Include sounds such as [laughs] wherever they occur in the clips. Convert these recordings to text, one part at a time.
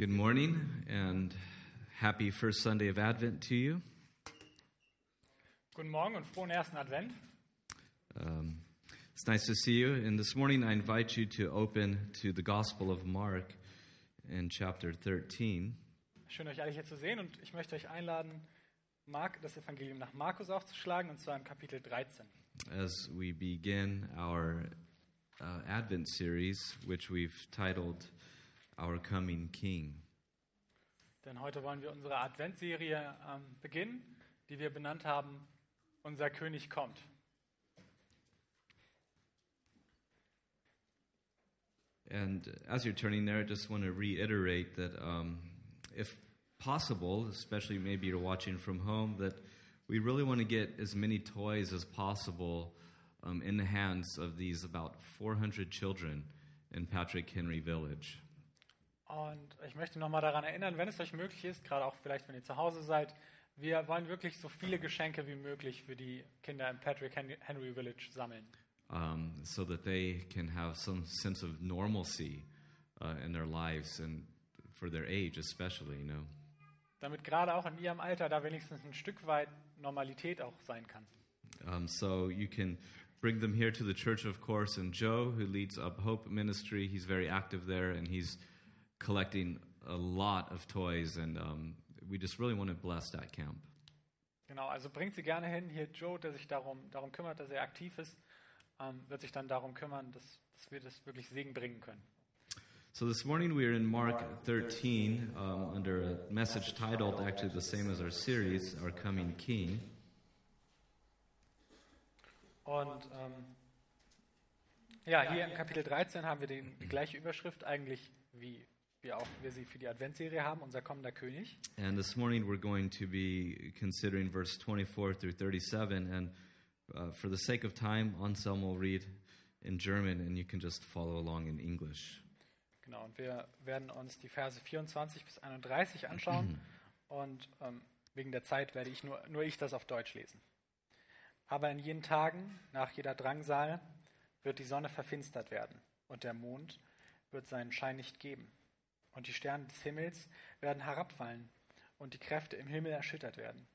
Good morning and happy first Sunday of Advent to you. Guten Morgen und frohen ersten Advent. Um, it's nice to see you. And this morning I invite you to open to the Gospel of Mark in chapter 13. Schön, euch alle hier zu sehen und ich möchte euch einladen, Mark, das Evangelium nach Markus aufzuschlagen und zwar im Kapitel 13. as we begin our uh, Advent series, which we've titled Our Coming King. Denn heute wollen wir unsere Adventserie ähm, beginnen, die wir benannt haben, Unser König kommt. And as you're turning there, I just want to reiterate that um, if possible, especially maybe you're watching from home, that we really want to get as many toys as possible um, in the hands of these about 400 children in Patrick Henry Village. Und ich möchte nochmal daran erinnern, wenn es euch möglich ist, gerade auch vielleicht, wenn ihr zu Hause seid, wir wollen wirklich so viele Geschenke wie möglich für die Kinder im Patrick Hen- Henry Village sammeln. um, so that they can have some sense of normalcy uh, in their lives and for their age, especially, you know. Damit gerade auch in ihrem Alter da wenigstens ein Stück weit Normalität auch sein kann. Um, so you can bring them here to the church, of course, and Joe, who leads Up Hope Ministry, he's very active there and he's collecting a lot of toys, and um, we just really want to bless that camp. Genau, also bringt sie gerne hin. Hier Joe, der sich darum, darum kümmert, dass er aktiv ist, ähm, wird sich dann darum kümmern, dass, dass wir das wirklich Segen bringen können. So this morning we are in Mark 13 um, under a message titled, actually the same as our series, Our Coming King. Und ähm, ja, hier im Kapitel 13 haben wir den, die gleiche Überschrift eigentlich, wie wir auch wir sie für die Adventserie haben, unser kommender König. And this morning we're going to be considering verse 24 through 37. And uh, for the sake of time, Anselm will read in German and you can just follow along in English. Genau, und wir werden uns die Verse 24 bis 31 anschauen. und ähm, wegen der Zeit werde ich nur, nur ich das auf Deutsch lesen. Aber in jenen Tagen, nach jeder Drangsal, wird die Sonne verfinstert werden und der Mond wird seinen Schein nicht geben. Und die Sterne des Himmels werden herabfallen und die Kräfte im Himmel erschüttert werden.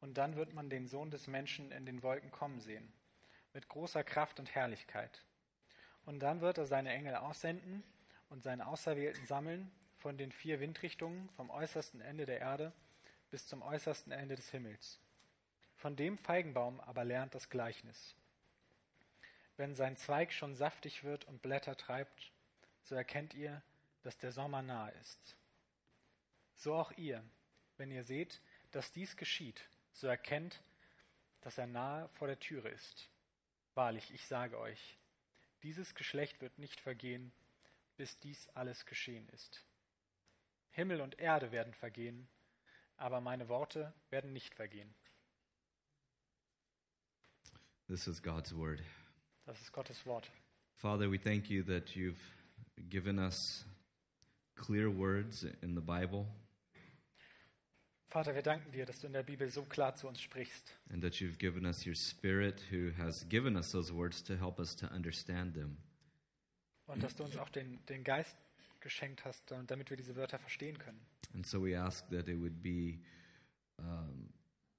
Und dann wird man den Sohn des Menschen in den Wolken kommen sehen, mit großer Kraft und Herrlichkeit. Und dann wird er seine Engel aussenden und seine Auserwählten sammeln von den vier Windrichtungen vom äußersten Ende der Erde bis zum äußersten Ende des Himmels. Von dem Feigenbaum aber lernt das Gleichnis. Wenn sein Zweig schon saftig wird und Blätter treibt, so erkennt ihr, dass der Sommer nahe ist. So auch ihr, wenn ihr seht, dass dies geschieht, so erkennt, dass er nahe vor der Türe ist. Wahrlich, ich sage euch, dieses Geschlecht wird nicht vergehen, bis dies alles geschehen ist. Himmel und Erde werden vergehen, aber meine Worte werden nicht vergehen. This is God's word. Das ist Gottes Wort. Father, we thank you that you've given us clear words in the Bible Vater, wir danken dir, dass du in der Bibel so klar zu uns sprichst and that you've given us your spirit who has given us those words to help us to understand them. und dass du uns auch den, den Geist geschenkt hast, damit wir diese Wörter verstehen können. And so we ask that it would be um,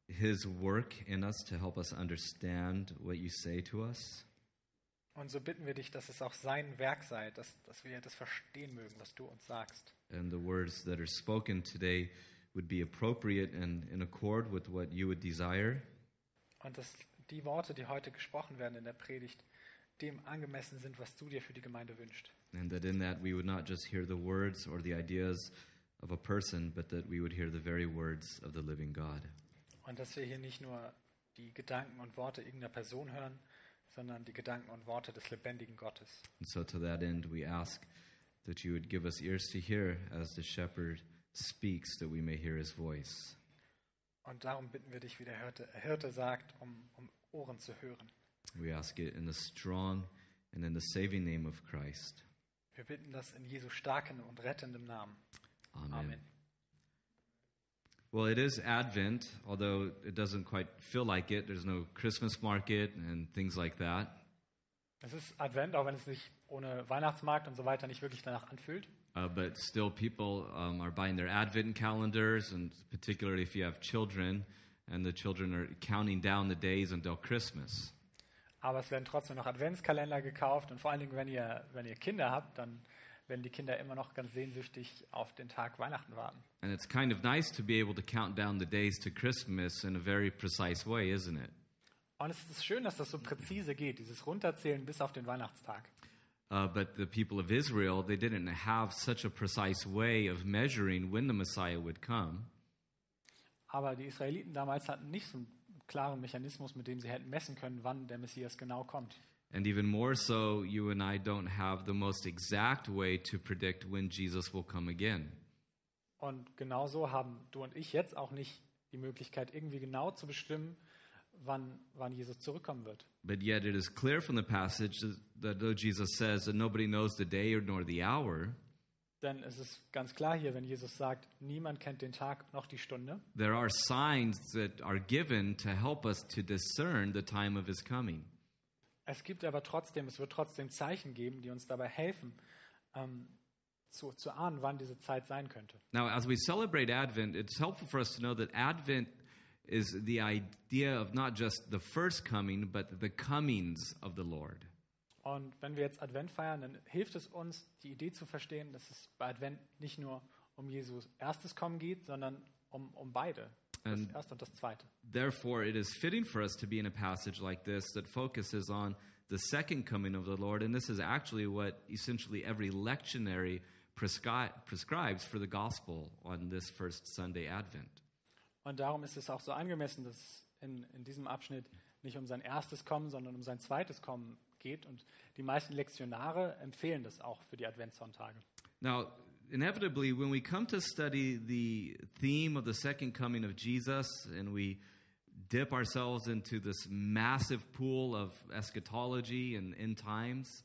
His work in us to help us understand what you say to us. Und so bitten wir dich, dass es auch sein Werk sei, dass, dass wir das verstehen mögen, was du uns sagst. And the words that are spoken today would be appropriate and in accord with what you would desire. Und dass die Worte, die heute gesprochen werden in der Predigt, dem angemessen sind, was du dir für die Gemeinde wünschst. And that in that we would not just hear the words or the ideas of a person, but that we would hear the very words of the living God. Und dass wir hier nicht nur die Gedanken und Worte irgendeiner Person hören, sondern die Gedanken und Worte des lebendigen Gottes. And so to that end, we ask that you would give us ears to hear as the shepherd speaks, that we may hear his voice. Und darum bitten wir dich, wie der Hirte, Hirte sagt, um, um Ohren zu hören. We ask it in the strong and in the saving name of Christ. Wir bitten das in Jesu starken und rettendem Namen. Amen. Amen. Well, it is Advent, although it doesn't quite feel like it. There's no Christmas market and things like that. Es ist Advent, auch wenn es sich ohne Weihnachtsmarkt und so weiter nicht wirklich danach anfühlt. Uh, but still, people um, are buying their Advent calendars, and particularly if you have children, and the children are counting down the days until Christmas. Aber es werden trotzdem noch Adventskalender gekauft und vor allen Dingen, wenn ihr, wenn ihr Kinder habt, dann werden die Kinder immer noch ganz sehnsüchtig auf den Tag Weihnachten warten. And it's kind of nice to be able to count down the days to Christmas in a very precise way, isn't it? Und es ist schön, dass das so präzise geht, dieses Runterzählen bis auf den Weihnachtstag. Uh, but the people of Israel, they didn't have such a precise way of measuring when the Messiah would come. Aber die Israeliten damals hatten nicht so einen klaren Mechanismus, mit dem sie hätten messen können, wann der Messias genau kommt. And even more so, you and I don't have the most exact way to predict when Jesus will come again. Und genauso haben du und ich jetzt auch nicht die Möglichkeit, irgendwie genau zu bestimmen, wann, wann Jesus zurückkommen wird. But yet it is clear from the passage that though Jesus says that nobody knows the day nor the hour, Denn es ist ganz klar hier, wenn Jesus sagt, niemand kennt den Tag noch die Stunde, there are signs that are given to help us to discern the time of his coming. Es gibt aber trotzdem, es wird trotzdem Zeichen geben, die uns dabei helfen, ähm, zu, zu ahnen, wann diese Zeit sein könnte. Now, as we celebrate Advent, it's helpful for us to know that Advent is the idea of not just the first coming, but the comings of the Lord. Und wenn wir jetzt Advent feiern, dann hilft es uns, die Idee zu verstehen, dass es bei Advent nicht nur um Jesus erstes Kommen geht, sondern um, um beide, das erste und das zweite. Therefore, it is fitting for us to be in a passage like this that focuses on the second coming of the Lord. And this is actually what essentially every lectionary prescri- prescribes for the gospel on this first Sunday Advent. Und darum ist es auch so angemessen, dass in, in diesem Abschnitt nicht um sein erstes Kommen, sondern um sein zweites Kommen geht. Und die meisten Lektionare empfehlen das auch für die Adventssonntage. Now, inevitably, when we come to study the theme of the second coming of Jesus and we dip ourselves into this massive pool of eschatology and end times,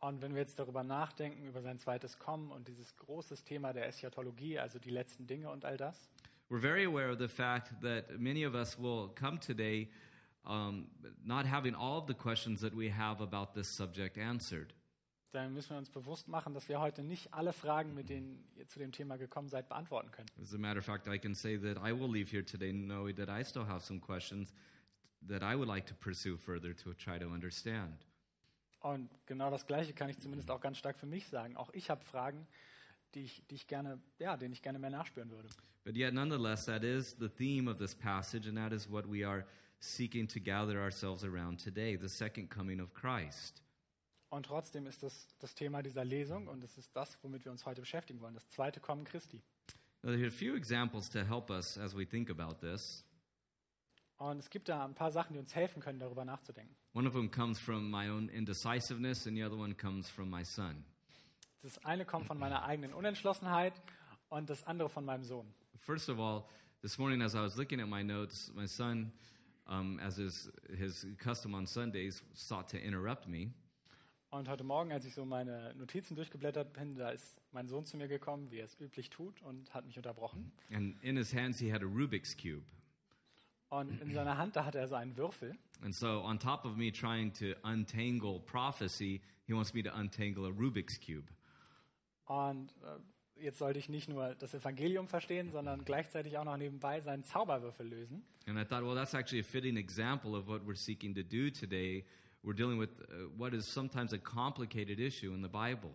Und wenn wir jetzt darüber nachdenken, über sein zweites Kommen und dieses große Thema der Eschatologie, also die letzten Dinge und all das, we're very aware of the fact that many of us will come today um, not having all of the questions that we have about this subject answered. Dann müssen wir uns bewusst machen, dass wir heute nicht alle Fragen, mit denen ihr zu dem Thema gekommen seid, beantworten können. As a matter of fact, I can say that I will leave here today knowing that I still have some questions that I would like to pursue further to try to understand. Und genau das Gleiche kann ich zumindest auch ganz stark für mich sagen. Auch ich habe Fragen, die ich, die ich gerne, ja, denen ich gerne mehr nachspüren würde. But yet, nonetheless, that is the theme of this passage, and that is what we are seeking to gather ourselves around today the second coming of Christ. Und trotzdem ist das das Thema dieser Lesung und es ist das, womit wir uns heute beschäftigen wollen, das zweite Kommen Christi. Now, there are a few examples to help us as we think about this. Und es gibt da ein paar Sachen, die uns helfen können, darüber nachzudenken. One of them comes from my own indecisiveness, and the other one comes from my son. Das eine kommt von meiner eigenen Unentschlossenheit und das andere von meinem Sohn. First of all, this morning as I was looking at my notes, my son, um, as is his custom on Sundays, sought to interrupt me. Und heute Morgen, als ich so meine Notizen durchgeblättert bin, da ist mein Sohn zu mir gekommen, wie er es üblich tut, und hat mich unterbrochen. And in his hands, he had a Rubik's Cube. Und in seiner Hand, da hatte er so einen Würfel. And so, on top of me trying to untangle prophecy, he wants me to untangle a Rubik's Cube. Und äh, jetzt sollte ich nicht nur das Evangelium verstehen, sondern gleichzeitig auch noch nebenbei seinen Zauberwürfel lösen. And I thought, well, that's actually a fitting example of what we're seeking to do today. We're dealing with uh, what is sometimes a complicated issue in the Bible.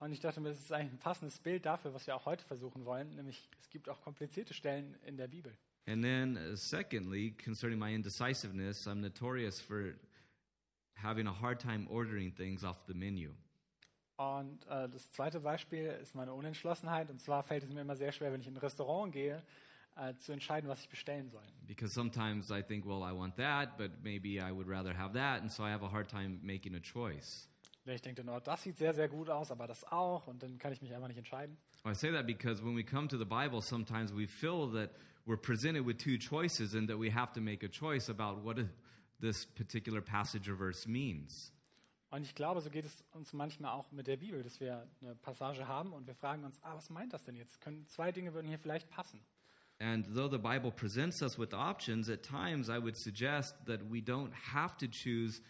Und ich dachte mir, das ist ein passendes Bild dafür, was wir auch heute versuchen wollen, nämlich es gibt auch komplizierte Stellen in der Bibel. And then, uh, secondly, concerning my indecisiveness, I'm notorious for having a hard time ordering things off the menu. Und äh, das zweite Beispiel ist meine Unentschlossenheit. Und zwar fällt es mir immer sehr schwer, wenn ich in ein Restaurant gehe, äh, zu entscheiden, was ich bestellen soll. Because sometimes I think, well, I want that, but maybe I would rather have that, and so I have a hard time making a choice. Ich denke dann, oh, das sieht sehr, sehr gut aus, aber das auch. Und dann kann ich mich einfach nicht entscheiden. I say that because when we come to the Bible, sometimes we feel that we're presented with two choices and that we have to make a choice about what this particular passage or verse means. Und ich glaube, so geht es uns manchmal auch mit der Bibel, dass wir eine Passage haben und wir fragen uns, ah, was meint das denn jetzt? Können, zwei Dinge würden hier vielleicht passen. And though the Bible presents us with options, at times I would suggest that we don't have to choose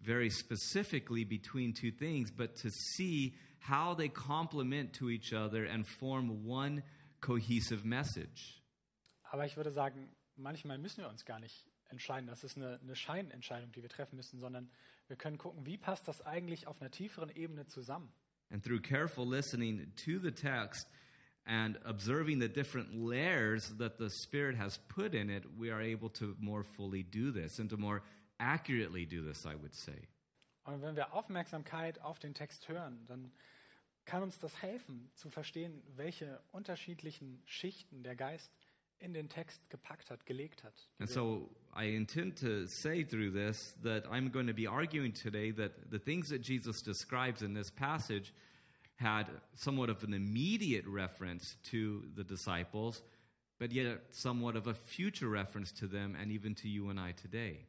very specifically between two things, but to see how they complement to each other and form one cohesive message. Aber ich würde sagen, manchmal müssen wir uns gar nicht entscheiden. Das ist eine, eine Scheinentscheidung, die wir treffen müssen, sondern wir können gucken, wie passt das eigentlich auf einer tieferen Ebene zusammen. And through careful listening to the text and observing the different layers that the Spirit has put in it, we are able to more fully do this and to more accurately do this, I would say. Und wenn wir Aufmerksamkeit auf den Text hören, dann kann uns das helfen zu verstehen, welche unterschiedlichen Schichten der Geist in den Text gepackt hat, gelegt hat. And so I intend to say through this that I'm going to be arguing today that the things that Jesus describes in this passage had somewhat of an immediate reference to the disciples, but yet somewhat of a future reference to them and even to you and I today.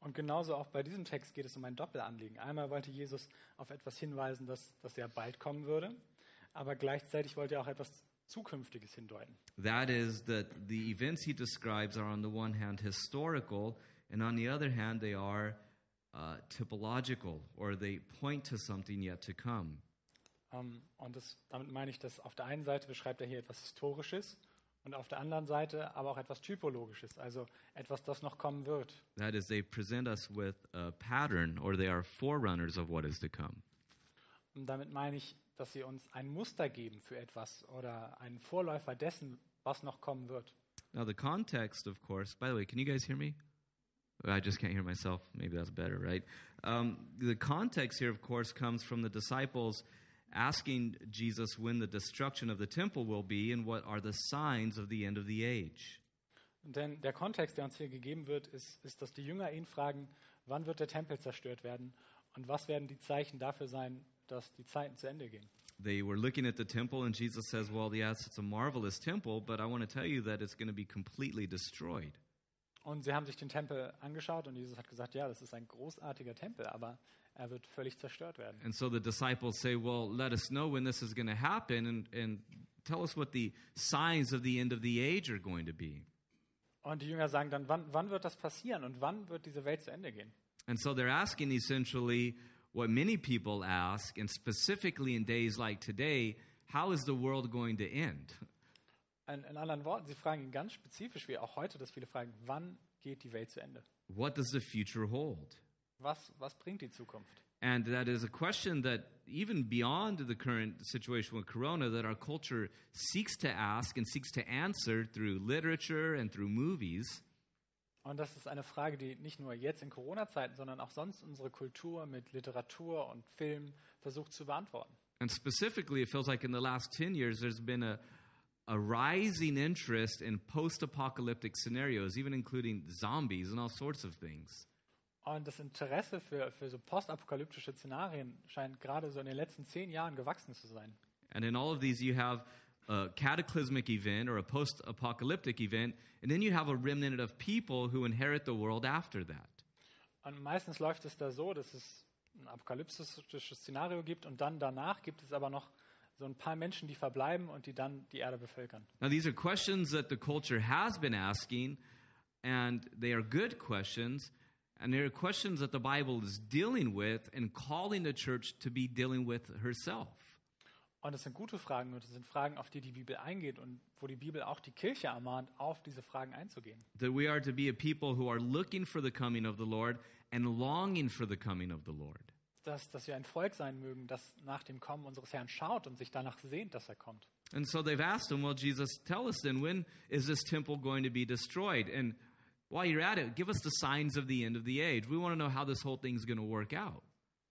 Und genauso auch bei diesem Text geht es um ein Doppelanliegen. Einmal wollte Jesus auf etwas hinweisen, das, das ja bald kommen würde, aber gleichzeitig wollte er auch etwas Zukünftiges hindeuten. That is, that the events he describes are on the one hand historical, and on the other hand, they are uh, typological, or they point to something yet to come. Ähm, und das, damit meine ich, dass auf der einen Seite beschreibt er hier etwas Historisches und auf der anderen Seite aber auch etwas Typologisches, also etwas, das noch kommen wird. That is, they present us with a pattern, or they are forerunners of what is to come. Und damit meine ich, dass sie uns ein Muster geben für etwas oder einen Vorläufer dessen, was noch kommen wird. Now, the context, of course, by the way, can you guys hear me? I just can't hear myself. Maybe that's better, right? Um, the context here, of course, comes from the disciples asking Jesus when the destruction of the temple will be and what are the signs of the end of the age. Denn der Kontext, der uns hier gegeben wird, ist, ist, dass die Jünger ihn fragen, wann wird der Tempel zerstört werden und was werden die Zeichen dafür sein, dass die Zeiten zu Ende gehen. They were looking at the temple, and Jesus says, Well, yes, it's a marvelous temple, but I want to tell you that it's going to be completely destroyed. Und sie haben sich den Tempel angeschaut und Jesus hat gesagt, ja, das ist ein großartiger Tempel, aber er wird völlig zerstört werden. And so the disciples say, Well, let us know when this is going to happen and, and tell us what the signs of the end of the age are going to be. Und die Jünger sagen dann, wann, wann wird das passieren und wann wird diese Welt zu Ende gehen? And so they're asking essentially what many people ask, and specifically in days like today, how is the world going to end? In, in anderen Worten, sie fragen ganz spezifisch, wie auch heute, dass viele fragen, wann geht die Welt zu Ende? What does the future hold? Was, was bringt die Zukunft? And that is a question that, even beyond the current situation with Corona, that our culture seeks to ask and seeks to answer through literature and through movies. Und das ist eine Frage, die nicht nur jetzt in Corona-Zeiten, sondern auch sonst unsere Kultur mit Literatur und Film versucht zu beantworten. And specifically, it feels like in the last 10 years, there's been a, a rising interest in post apocalyptic scenarios, even including zombies and all sorts of things. Und das Interesse für, für so postapokalyptische Szenarien scheint gerade so in den letzten zehn Jahren gewachsen zu sein. And in all of these, you have a cataclysmic event or a post apocalyptic event, and then you have a remnant of people who inherit the world after that. Und meistens läuft es da so, dass es ein apokalyptisches Szenario gibt und dann danach gibt es aber noch so ein paar Menschen, die verbleiben und die dann die Erde bevölkern. Now, these are questions that the culture has been asking, and they are good questions, and they are questions that the Bible is dealing with and calling the church to be dealing with herself. Und es sind gute Fragen und es sind Fragen, auf die die Bibel eingeht und wo die Bibel auch die Kirche ermahnt, auf diese Fragen einzugehen. That we are to be a people who are looking for the coming of the Lord and longing for the coming of the Lord. Dass, dass wir ein Volk sein mögen, das nach dem Kommen unseres Herrn schaut und sich danach sehnt, dass er kommt. And so they've asked him, Well, Jesus, tell us then, when is this temple going to be destroyed? And while you're at it, give us the signs of the end of the age. We want to know how this whole thing's going to work out.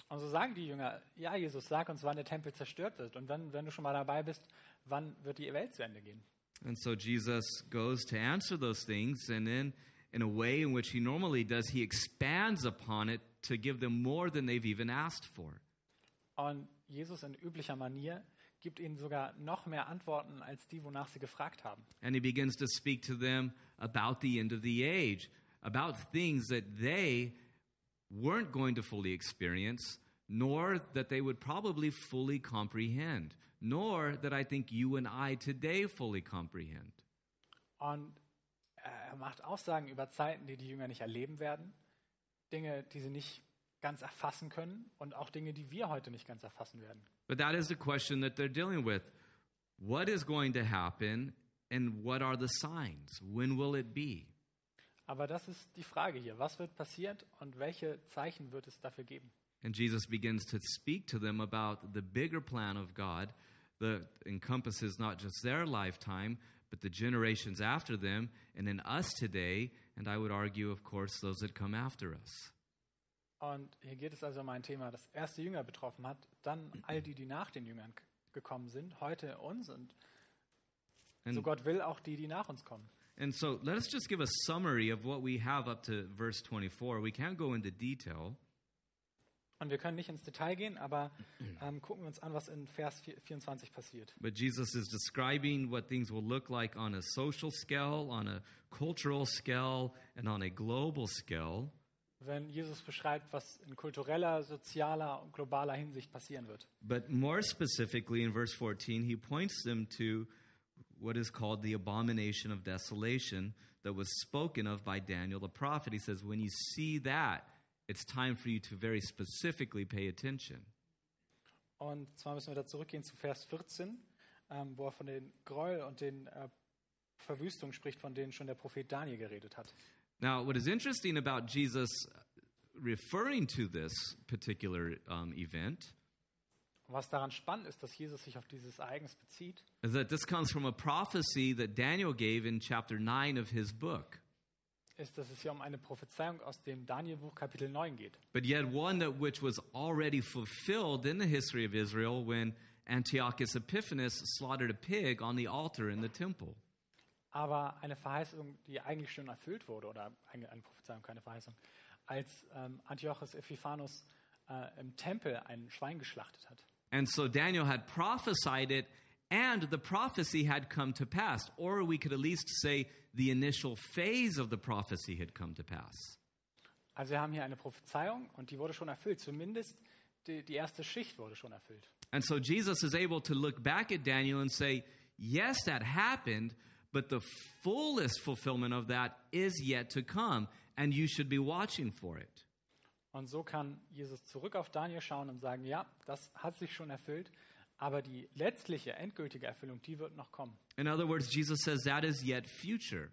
Und so sagen die Jünger, ja Jesus, sag uns, wann der Tempel zerstört wird. Und wenn, wenn du schon mal dabei bist, wann wird die Welt zu Ende gehen? And so Jesus goes to answer those things, and then, in a way in which he normally does, he expands upon it to give them more than they've even asked for. Und Jesus in üblicher Manier gibt ihnen sogar noch mehr Antworten als die, wonach sie gefragt haben. And he begins to speak to them about the end of the age, about things that they weren't going to fully experience, nor that they would probably fully comprehend, nor that I think you and I today fully comprehend. Und er macht Aussagen über Zeiten, die die Jünger nicht erleben werden, Dinge, die sie nicht ganz erfassen können und auch Dinge, die wir heute nicht ganz erfassen werden. But that is the question that they're dealing with. What is going to happen and what are the signs? When will it be? Aber das ist die Frage hier. Was wird passiert und welche Zeichen wird es dafür geben? And Jesus begins to speak to them about the bigger plan of God that encompasses not just their lifetime, but the generations after them, and then us today, and I would argue, of course, those that come after us. Und hier geht es also um ein Thema, das erste Jünger betroffen hat, dann all die, die nach den Jüngern gekommen sind, heute uns und so Gott will auch die, die nach uns kommen. and so let us just give a summary of what we have up to verse 24. We can't go into detail. Und wir können nicht ins Detail gehen, aber ähm, gucken wir uns an, was in Vers 4 24 passiert. But Jesus is describing what things will look like on a social scale, on a cultural scale, and on a global scale. Wenn Jesus beschreibt, was in kultureller, sozialer und globaler Hinsicht passieren wird. But more specifically, in verse 14, he points them to what is called the abomination of desolation that was spoken of by Daniel the prophet. He says, When you see that, it's time for you to very specifically pay attention. Und zwar müssen wir da zurückgehen zu Vers 14, ähm, wo er von den Gräuel und den äh, Verwüstungen spricht, von denen schon der Prophet Daniel geredet hat. Now, what is interesting about Jesus referring to this particular um, event was daran spannend ist, dass Jesus sich auf dieses Ereignis bezieht, is that this comes from a prophecy that Daniel gave in chapter 9 of his book, ist, dass es hier um eine Prophezeiung aus dem Danielbuch Kapitel 9 geht. but yet one that which was already fulfilled in the history of Israel when Antiochus Epiphanes slaughtered a pig on the altar in the temple. Aber eine Verheißung, die eigentlich schon erfüllt wurde, oder eine, eine Prophezeiung, keine Verheißung, als ähm, Antiochus Epiphanos äh, im Tempel ein Schwein geschlachtet hat. And so Daniel had prophesied it, and the prophecy had come to pass. Or we could at least say the initial phase of the prophecy had come to pass. Also wir haben hier eine Prophezeiung und die wurde schon erfüllt. Zumindest die, die erste Schicht wurde schon erfüllt. And so Jesus is able to look back at Daniel and say, yes, that happened, but the fullest fulfillment of that is yet to come, and you should be watching for it. Und so kann Jesus zurück auf Daniel schauen und sagen, ja, das hat sich schon erfüllt, aber die letztliche, endgültige Erfüllung, die wird noch kommen. In other words, Jesus says that is yet future.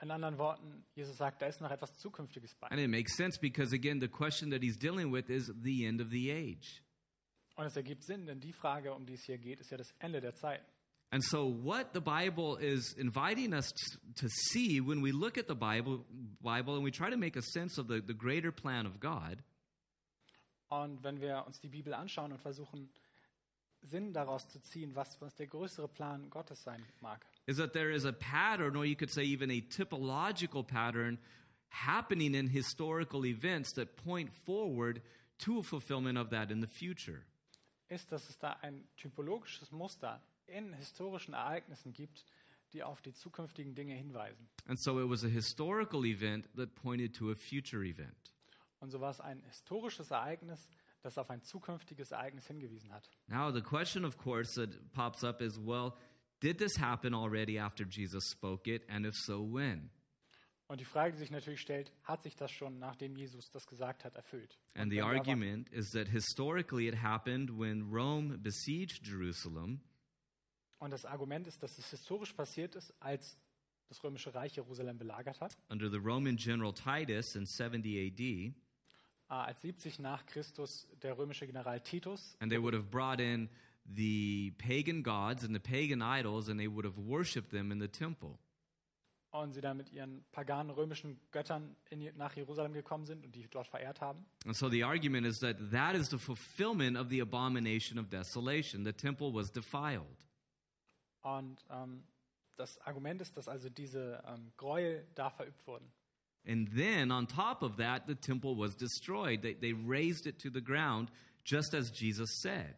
In anderen Worten, Jesus sagt, da ist noch etwas Zukünftiges bei. And it makes sense because, again, the question that he's dealing with is the end of the age. Und es ergibt Sinn, denn die Frage, um die es hier geht, ist ja das Ende der Zeit. And so, what the Bible is inviting us to, to see when we look at the Bible, Bible and we try to make a sense of the, the greater plan of God, Und wenn wir uns die Bibel anschauen und versuchen, Sinn daraus zu ziehen, was, was der größere Plan Gottes sein mag, is that there is a pattern, or you could say even a typological pattern, happening in historical events that point forward to a fulfillment of that in the future. ist, dass es da ein typologisches Muster in historischen Ereignissen gibt, die auf die zukünftigen Dinge hinweisen. And so, it was a historical event that pointed to a future event. Und so war es ein historisches Ereignis, das auf ein zukünftiges Ereignis hingewiesen hat. Now, the question, of course, that pops up is well, did this happen already after Jesus spoke it? And if so, when? Und die Frage, die sich natürlich stellt, hat sich das schon, nachdem Jesus das gesagt hat, erfüllt? And Und the argument is that historically it happened when Rome besieged Jerusalem, Und das Argument ist, dass es historisch passiert ist, als das römische Reich Jerusalem belagert hat, under the Roman general Titus in 70 AD, äh, als 70 nach Christus der römische General Titus and they would have brought in the pagan gods and the pagan idols, and they would have worshipped them in the temple. und sie dann mit ihren paganen römischen Göttern in, nach Jerusalem gekommen sind und die dort verehrt haben. And so the argument is that that is the fulfillment of the abomination of desolation. The temple was defiled. Und ähm, das Argument ist, dass also diese ähm, Gräuel da verübt wurden. And then on top of that, the temple was destroyed. They, they raised it to the ground, just as Jesus said.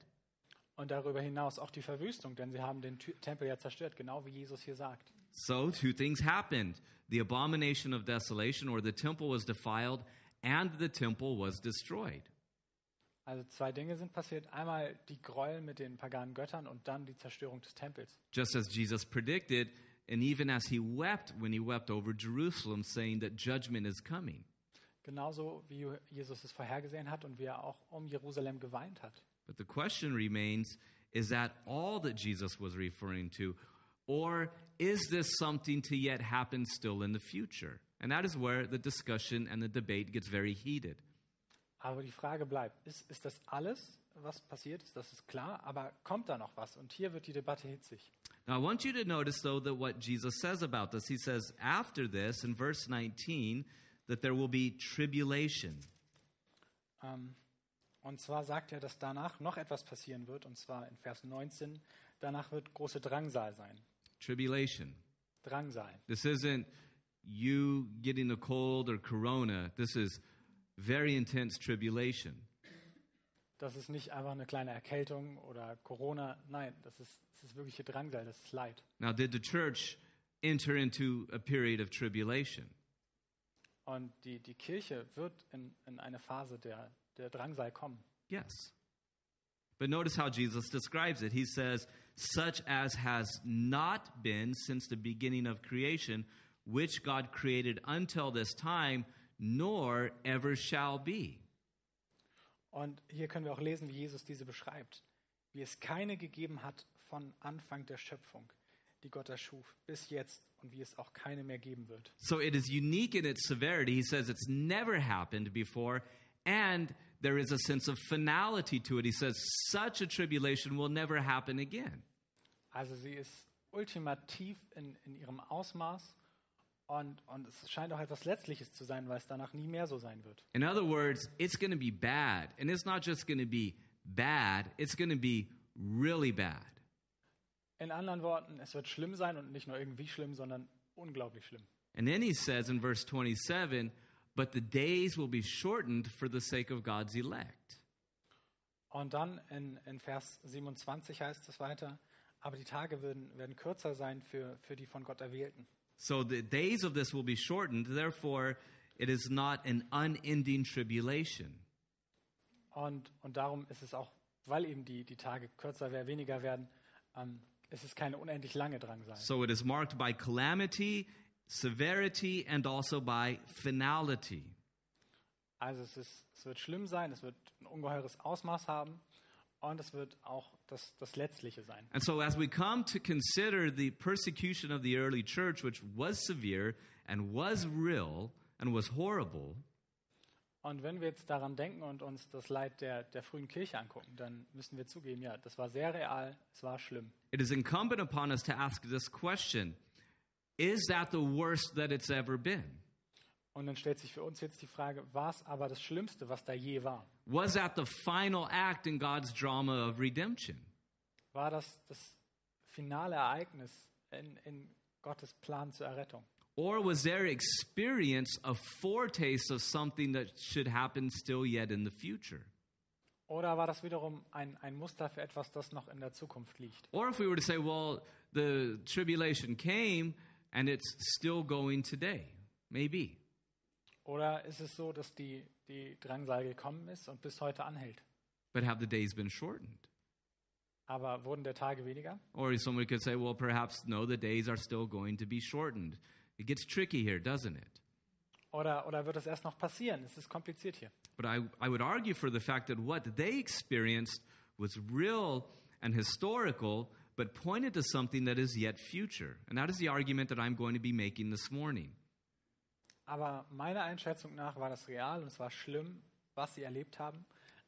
Und darüber hinaus auch die Verwüstung, denn sie haben den Tü- Tempel ja zerstört, genau wie Jesus hier sagt. So, two things happened the abomination of desolation, or the temple was defiled, and the temple was destroyed. Also zwei Dinge sind passiert. Einmal die Gräuel mit den paganen Göttern und dann die Zerstörung des Tempels. Just as Jesus predicted, and even as he wept when he wept over Jerusalem, saying that judgment is coming. genauso wie Jesus es vorhergesehen hat und wie er auch um Jerusalem geweint hat. But the question remains is that all that Jesus was referring to? Or is this something to yet happen still in the future? And that is where the discussion and the debate gets very heated. Aber die Frage bleibt, ist, ist das alles, was passiert ist? Das ist klar, aber kommt da noch was? Und hier wird die Debatte hitzig. Now, I want you to notice, though, that what Jesus says about this, he says after this, in verse 19, that there will be tribulation. Ähm, und zwar sagt er, dass danach noch etwas passieren wird, und zwar in Vers 19, danach wird große Drangsal sein. Tribulation. Drangsal. This isn't you getting a cold or corona. This is very intense tribulation. Das ist nicht einfach eine kleine Erkältung oder Corona. Nein, das ist, das ist wirkliche Drangsal, das ist Leid. Now, did the church enter into a period of tribulation? Und die, die Kirche wird in, in eine Phase der, der Drangsal kommen. Yes. But notice how Jesus describes it. He says, such as has not been since the beginning of creation, which God created until this time, nor ever shall be. Und hier können wir auch lesen, wie Jesus diese beschreibt. Wie es keine gegeben hat von Anfang der Schöpfung, die Gott erschuf, bis jetzt und wie es auch keine mehr geben wird. So it is unique in its severity. He says it's never happened before, and there is a sense of finality to it. He says such a tribulation will never happen again. Also sie ist ultimativ in, in ihrem Ausmaß und, und es scheint auch etwas Letztliches zu sein, weil es danach nie mehr so sein wird. In other words, it's going to be bad. And it's not just going to be bad, it's going to be really bad. In anderen Worten, es wird schlimm sein und nicht nur irgendwie schlimm, sondern unglaublich schlimm. And then he says in verse 27 But the days will be shortened for the sake of God's elect. Und dann in, in Vers 27 heißt es weiter, aber die Tage werden, werden kürzer sein für, für die von Gott Erwählten. So the days of this will be shortened, therefore, it is not an unending tribulation. Und, und darum ist es auch, weil eben die, die Tage kürzer werden, weniger werden, ähm, es ist keine unendlich lange Drangsal. So it is marked by calamity, severity, and also by finality. Also es, ist, es wird schlimm sein, es wird ein ungeheures Ausmaß haben und es wird auch das, das Letztliche sein. And so, as we come to consider the persecution of the early church, which was severe and was real and was horrible, Und wenn wir jetzt daran denken und uns das Leid der, der frühen Kirche angucken, dann müssen wir zugeben, ja, das war sehr real, es war schlimm. it is incumbent upon us to ask this question Is that the worst that it's ever been? Und dann stellt sich für uns jetzt die Frage, war es aber das Schlimmste, was da je war? Was that the final act in God's drama of redemption? War das das finale Ereignis in, in Gottes Plan zur Errettung? Or was their experience a foretaste of something that should happen still yet in the future? Oder war das wiederum ein, ein Muster für etwas, das noch in der Zukunft liegt? Or if we were to say, well, the tribulation came and it's still going today, maybe. Oder ist es so, dass die, die Drangsal gekommen ist und bis heute anhält? But have the days been shortened? Aber wurden der Tage weniger? Or somebody could say, well, perhaps no, the days are still going to be shortened. It gets tricky here, doesn't it? Oder, oder wird es erst noch passieren? Es ist kompliziert hier. But I, I would argue for the fact that what they experienced was real and historical, but pointed to something that is yet future. And that is the argument that I'm going to be making this morning. Aber meiner Einschätzung nach war das real und es war schlimm, was sie erlebt haben.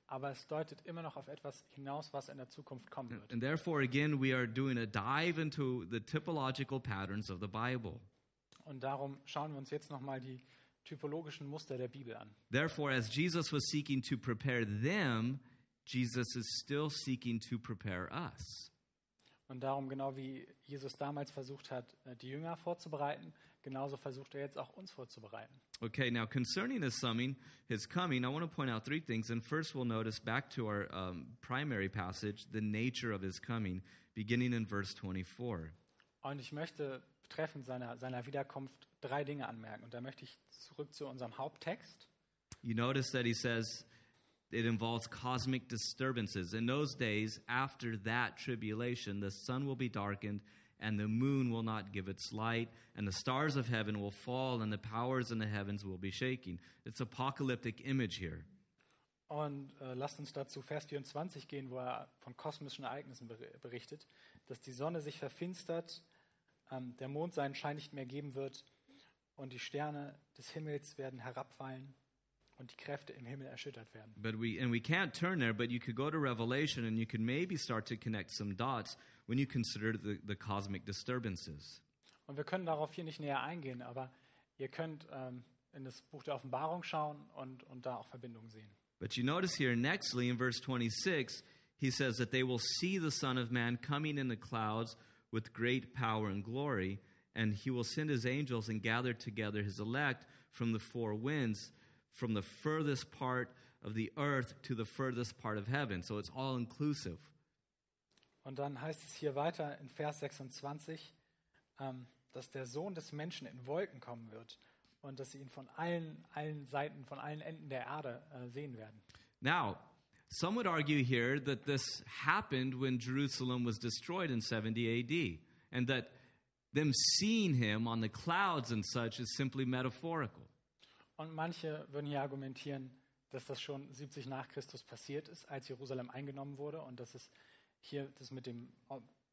Aber es deutet immer noch auf etwas hinaus, was in der Zukunft kommen wird. And therefore, again, we are doing a dive into the typological patterns of the Bible. Und darum schauen wir uns jetzt nochmal die typologischen Muster der Bibel an. Therefore, as Jesus was seeking to prepare them, Jesus is still seeking to prepare us. Und darum, genau wie Jesus damals versucht hat, äh, die Jünger vorzubereiten, genauso versucht er jetzt auch uns vorzubereiten. Okay, now concerning his coming, his coming, I want to point out three things. And first, we'll notice back to our um, primary passage, the nature of his coming, beginning in verse 24. Und ich möchte betreffend seiner, seiner Wiederkunft drei Dinge anmerken. Und da möchte ich zurück zu unserem Haupttext. You notice that he says, it involves cosmic disturbances. In those days, after that tribulation, the sun will be darkened, and the moon will not give its light, and the stars of heaven will fall, and the powers in the heavens will be shaking. It's apocalyptic image here. Und äh, lasst uns dazu Vers 24 gehen, wo er von kosmischen Ereignissen ber berichtet, dass die Sonne sich verfinstert, ähm, der Mond seinen Schein nicht mehr geben wird und die Sterne des Himmels werden herabfallen und die Kräfte im Himmel erschüttert werden. But we and we can't turn there, but you could go to Revelation and you could maybe start to connect some dots when you consider the, the cosmic disturbances. Und wir können darauf hier nicht näher eingehen, aber ihr könnt ähm, in das Buch der Offenbarung schauen und, und da auch Verbindungen sehen. But you notice here, nextly in verse 26, he says that they will see the Son of Man coming in the clouds with great power and glory, and he will send his angels and gather together his elect from the four winds, from the furthest part of the earth to the furthest part of heaven. So it's all inclusive. Und dann heißt es hier weiter in Vers 26, ähm, dass der Sohn des Menschen in Wolken kommen wird und dass sie ihn von allen, allen Seiten, von allen Enden der Erde äh, sehen werden. Now, some would argue here that this happened when Jerusalem was destroyed in 70 AD, and that them seeing him on the clouds and such is simply metaphorical. Und manche würden hier argumentieren, dass das schon 70 nach Christus passiert ist, als Jerusalem eingenommen wurde und dass es hier das mit dem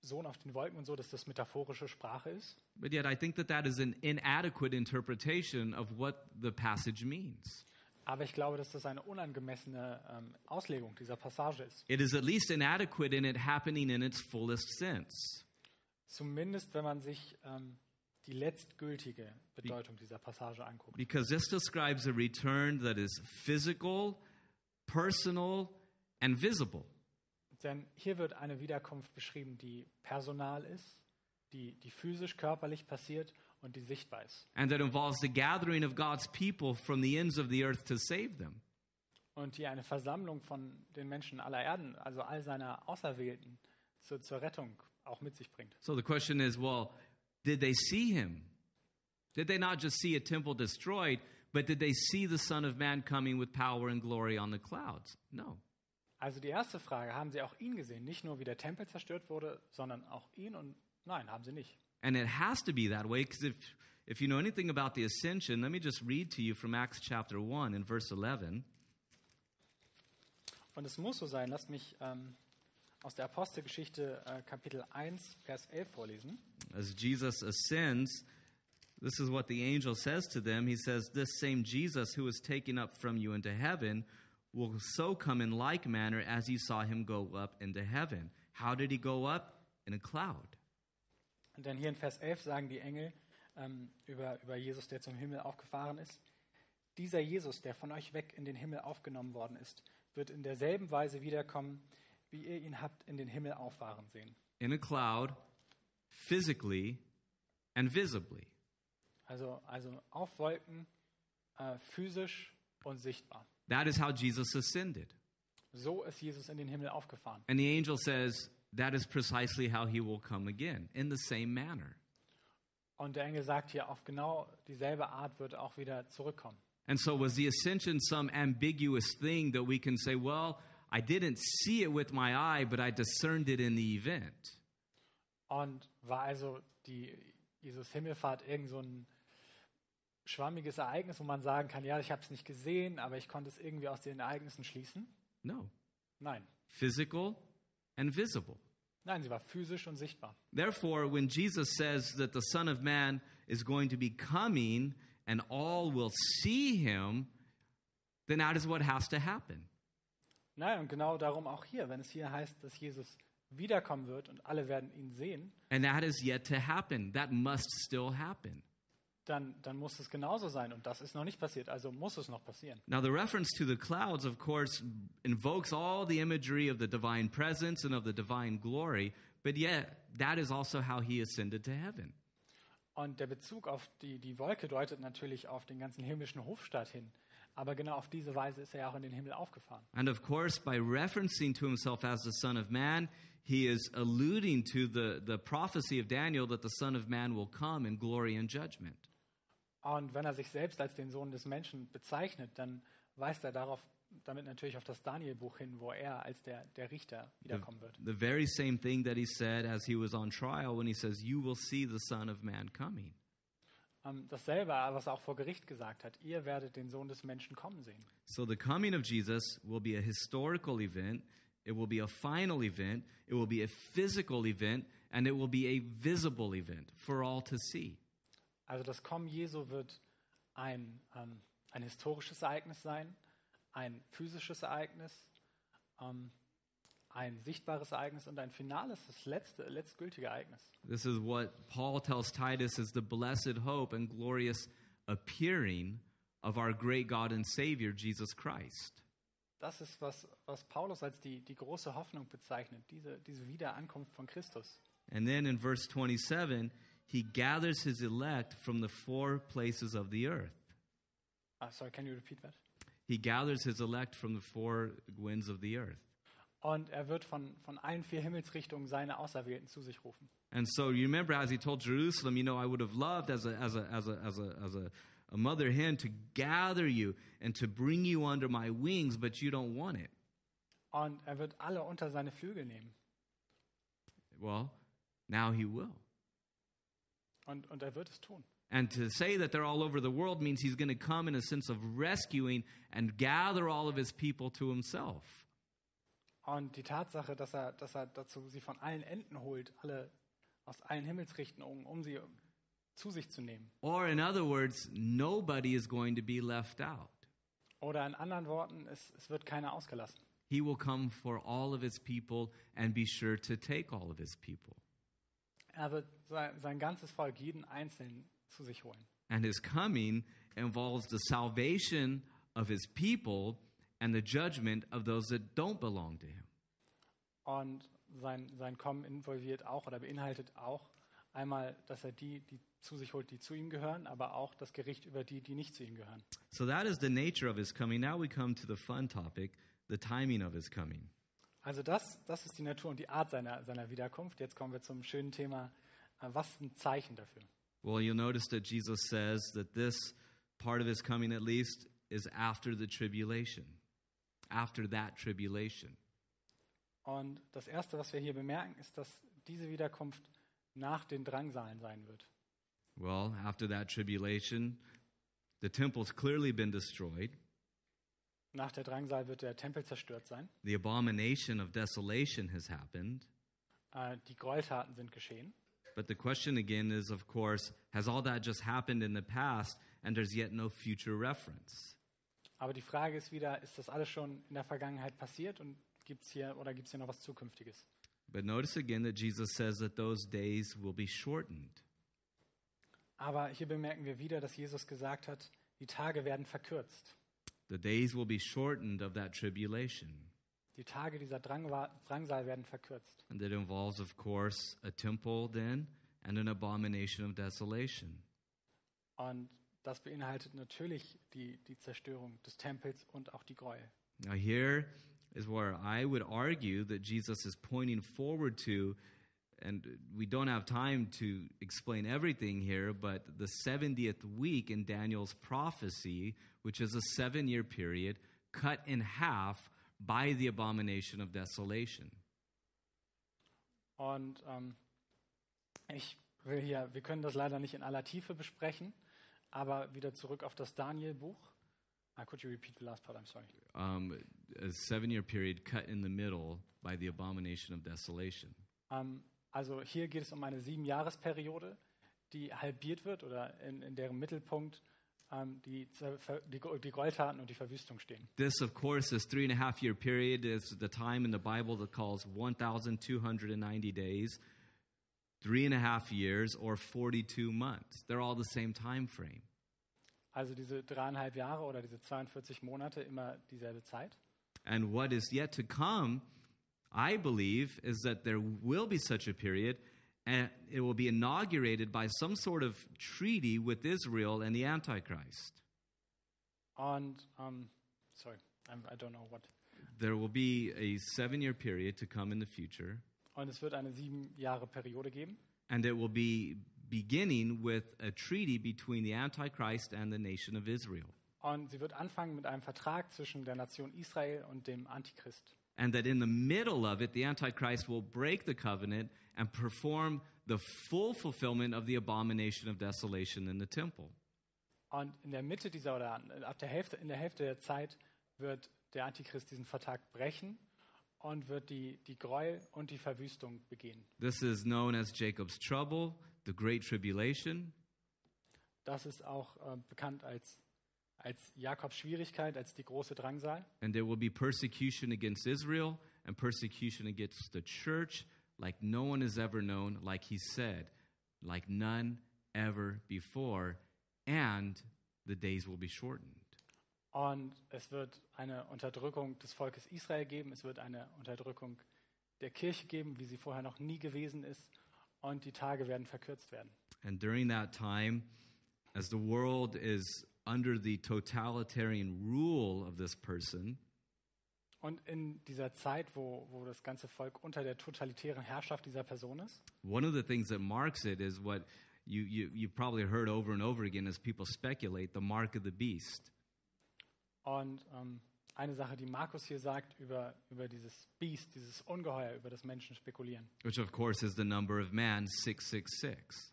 Sohn auf den Wolken und so, dass das metaphorische Sprache ist. But yet, I think that that is an inadequate interpretation of what the passage means. Aber ich glaube, dass das eine unangemessene ähm, Auslegung dieser Passage ist. It is at least inadequate in it happening in its fullest sense. Zumindest, wenn man sich ähm, die letztgültige Bedeutung dieser Passage anguckt. Because this describes a return that is physical, personal, and visible. Denn hier wird eine Wiederkunft beschrieben, die personal ist, die, die physisch, körperlich passiert und die sichtbar ist. And that involves the gathering of God's people from the ends of the earth to save them. Und die eine Versammlung von den Menschen aller Erden, also all seiner Auserwählten, zur, zur Rettung auch mit sich bringt. So the question is well, did they see him? Did they not just see a temple destroyed, but did they see the Son of Man coming with power and glory on the clouds? No. Also die erste Frage, haben sie auch ihn gesehen? Nicht nur, wie der Tempel zerstört wurde, sondern auch ihn? Und nein, haben sie nicht. And it has to be that way because if, if you know anything about the ascension, let me just read to you from Acts chapter 1 in verse 11. Und es muss so sein, lasst mich ähm, aus der Apostelgeschichte äh, Kapitel 1, Vers 11 vorlesen. As Jesus ascends, this is what the angel says to them. He says, This same Jesus who was taken up from you into heaven will so come in like manner as you saw him go up into heaven. How did he go up? In a cloud. Und dann hier in Vers 11 sagen die Engel ähm, über, über Jesus, der zum Himmel aufgefahren ist. Dieser Jesus, der von euch weg in den Himmel aufgenommen worden ist, wird in derselben Weise wiederkommen, wie ihr ihn habt in den Himmel auffahren sehen. In a cloud, physically and visibly. Also, also auf Wolken, äh, physisch und sichtbar. That is how Jesus ascended. So ist Jesus in den Himmel aufgefahren. And the angel says, That is precisely how he will come again, in the same manner. Und der Engel sagt hier, auf genau dieselbe Art wird er auch wieder zurückkommen. And so, was the ascension some ambiguous thing that we can say, well, I didn't see it with my eye, but I discerned it in the event? Und war also die Jesus Himmelfahrt irgend so ein schwammiges Ereignis, wo man sagen kann, ja, ich habe es nicht gesehen, aber ich konnte es irgendwie aus den Ereignissen schließen? No. Nein. Physical and visible. Nein, sie war physisch und sichtbar. Therefore, when Jesus says that the Son of Man is going to be coming and all will see him, then that is what has to happen. Nein, und genau darum auch hier, wenn es hier heißt, dass Jesus wiederkommen wird und alle werden ihn sehen, And that is yet to happen. That must still happen. dann, dann muss es genauso sein. Und das ist noch nicht passiert, also muss es noch passieren. Now, the reference to the clouds, of course, invokes all the imagery of the divine presence and of the divine glory, but yet that is also how he ascended to heaven. Und der Bezug auf die, die Wolke deutet natürlich auf den ganzen himmlischen Hofstaat hin. Aber genau auf diese Weise ist er ja auch in den Himmel aufgefahren. And of course, by referencing to himself as the Son of Man, he is alluding to the, the prophecy of Daniel that the Son of Man will come in glory and judgment. Und wenn er sich selbst als den Sohn des Menschen bezeichnet, dann weist er darauf damit natürlich auf das Daniel-Buch hin, wo er als der, der Richter The, wiederkommen wird. the very same thing that he said as he was on trial when he says, You will see the Son of Man coming. Ähm, dasselbe, was er auch vor Gericht gesagt hat. Ihr werdet den Sohn des Menschen kommen sehen. So the coming of Jesus will be a historical event, it will be a final event, it will be a physical event, and it will be a visible event for all to see. Also das Kommen Jesu wird ein, ähm, ein historisches Ereignis sein, ein physisches Ereignis, ähm, ein sichtbares Ereignis und ein finales, das letzte, letztgültige Ereignis. This is what Paul tells Titus is the blessed hope and glorious appearing of our great God and Savior, Jesus Christ. Das ist, was, was Paulus als die, die große Hoffnung bezeichnet, diese, diese Wiederankunft von Christus. And then in verse 27, he gathers his elect from the four places of the earth. Ah, sorry, can you repeat that? He gathers his elect from the four winds of the earth. Und er wird von, von allen vier Himmelsrichtungen seine Auserwählten zu sich rufen. And so you remember as he told Jerusalem, you know, I would have loved as a, as a, as a, as a, as a, a mother hen to gather you and to bring you under my wings, but you don't want it. Und er wird alle unter seine Flügel nehmen. Well, now he will. Und, und er wird es tun. And to say that they're all over the world means he's going to come in a sense of rescuing and gather all of his people to himself. Und die Tatsache, dass er, dass er dazu sie von allen Enden holt, alle aus allen Himmelsrichtungen, um sie zu sich zu nehmen. Or, in other words, nobody is going to be left out. Oder in anderen Worten, es, es wird keiner ausgelassen. He will come for all of his people and be sure to take all of his people. Er wird sein, sein ganzes Volk, jeden Einzelnen, zu sich holen. And his coming involves the salvation of his people and the judgment of those that don't belong to him. Und sein, sein Kommen involviert auch oder beinhaltet auch einmal, dass er die, die zu sich holt, die zu ihm gehören, aber auch das Gericht über die, die nicht zu ihm gehören. So that is the nature of his coming. Now we come to the fun topic the timing of his coming. Also das, das ist die Natur und die Art seiner, seiner Wiederkunft. Jetzt kommen wir zum schönen Thema, äh, was ein Zeichen dafür? Well, you'll notice that Jesus says that this part of his coming, at least, is after the tribulation. After that tribulation. Und das Erste, was wir hier bemerken, ist, dass diese Wiederkunft nach den Drangsalen sein wird. Well, after that tribulation, the temple's clearly been destroyed. Nach der Drangsal wird der Tempel zerstört sein. The abomination of desolation has happened. Äh, die Gräueltaten sind geschehen. But the question again is, of course, has all that just happened in the past and there's yet no future reference? Aber die Frage ist wieder, ist das alles schon in der Vergangenheit passiert und gibt's hier oder gibt es hier noch was Zukünftiges? But notice again that Jesus says that those days will be shortened. Aber hier bemerken wir wieder, dass Jesus gesagt hat, die Tage werden verkürzt. The days will be shortened of that tribulation. Die Tage dieser Drangsal werden verkürzt. And that involves, of course, a temple then and an abomination of desolation. Und das beinhaltet natürlich die, die Zerstörung des Tempels und auch die Gräuel. Now, here is where I would argue that Jesus is pointing forward to, and we don't have time to explain everything here, but the 70th week in Daniel's prophecy, which is a seven year period, cut in half by the abomination of desolation. Und ähm, ich will hier, wir können das leider nicht in aller Tiefe besprechen, aber wieder zurück auf das Daniel-Buch. Ah, could you repeat the last part? I'm sorry. Um, a seven year period cut in the middle by the abomination of desolation. Ähm, also hier geht es um eine Siebenjahresperiode, die halbiert wird oder in, in deren Mittelpunkt ähm, die, die, die Gräueltaten und die Verwüstung stehen. This, of course, this three and a half year period is the time in the Bible that calls 1,290 days, three and a half years, or 42 months. They're all the same time frame. Also diese dreieinhalb Jahre oder diese 42 Monate immer dieselbe Zeit. And what is yet to come, I believe, is that there will be such a period, and it will be inaugurated by some sort of treaty with Israel and the Antichrist. And, ähm, sorry, I'm, I don't know what. There will be a seven year period to come in the future, Und es wird eine sieben Jahre Periode geben. and it will be beginning with a treaty between the Antichrist and the nation of Israel. Und sie wird anfangen mit einem Vertrag zwischen der Nation Israel und dem Antichrist. And that in the middle of it, the Antichrist will break the covenant and perform the full fulfillment of the abomination of desolation in the temple. Und in der Mitte dieser oder ab der Hälfte, in der Hälfte der Zeit wird der Antichrist diesen Vertrag brechen und wird die, die Gräuel und die Verwüstung begehen. This is known as Jacob's trouble, the great tribulation. Das ist auch äh, bekannt als, als Jakobs Schwierigkeit, als die große Drangsal. And there will be persecution against Israel and persecution against the church like no one has ever known, like he said, like none ever before. And the days will be shortened. Und es wird eine Unterdrückung des Volkes Israel geben. Es wird eine Unterdrückung der Kirche geben, wie sie vorher noch nie gewesen ist. Und die Tage werden verkürzt werden. And during that time, as the world is under the totalitarian rule of this person, Und in dieser Zeit, wo, wo das ganze Volk unter der totalitären Herrschaft dieser Person ist, one of the things that marks it is what you, you, you probably heard over and over again as people speculate the mark of the beast. Und ähm, eine Sache, die Markus hier sagt über, über dieses Biest, dieses Ungeheuer, über das Menschen spekulieren, which of course is the number of man 666.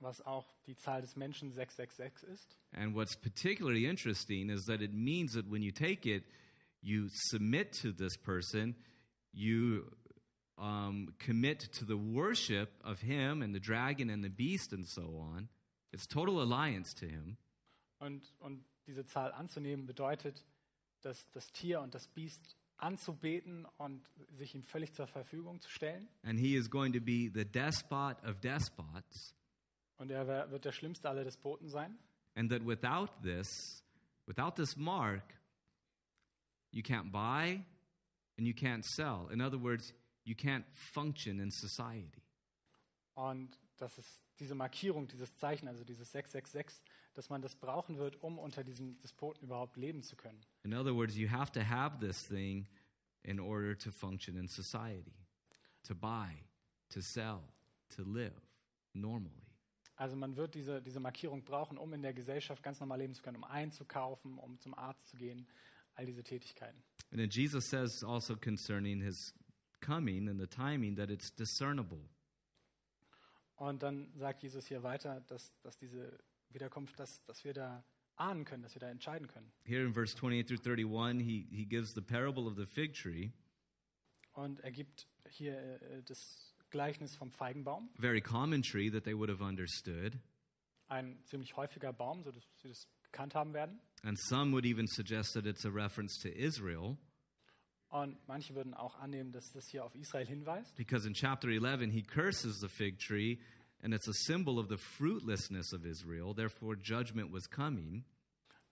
was auch die Zahl des Menschen 666 ist. And what's particularly interesting is that it means that when you take it, you submit to this person, you um, commit to the worship of him and the dragon and the beast and so on. It's total alliance to him. Und, und diese Zahl anzunehmen bedeutet, dass das Tier und das Biest anzubeten und sich ihm völlig zur Verfügung zu stellen. And he is going to be the despot of despots. Und er wird der schlimmste aller Despoten sein. And that without this, without this mark, you can't buy and you can't sell. In other words, you can't function in society. Und dass es diese Markierung, dieses Zeichen, also dieses 666, dass man das brauchen wird, um unter diesem Despoten überhaupt leben zu können. In other words, you have to have this thing in order to function in society, to buy, to sell, to live normally. Also man wird diese, diese Markierung brauchen, um in der Gesellschaft ganz normal leben zu können, um einzukaufen, um zum Arzt zu gehen, all diese Tätigkeiten. And then Jesus says also concerning his coming and the timing that it's discernible. Und dann sagt Jesus hier weiter, dass, dass diese Wiederkunft, dass, dass wir da ahnen können, dass wir da entscheiden können. Here in verse 28 through 31, he, he gives the parable of the fig tree, Und er gibt hier äh, das Gleichnis vom Feigenbaum, very common tree that they would have understood. ein ziemlich häufiger Baum, so dass sie das gekannt haben werden. And some would even suggest that it's a reference to Israel, Und manche würden auch annehmen, dass das hier auf Israel hinweist. because in chapter 11, he curses the fig tree, and it's a symbol of the fruitlessness of Israel. Therefore, judgment was coming.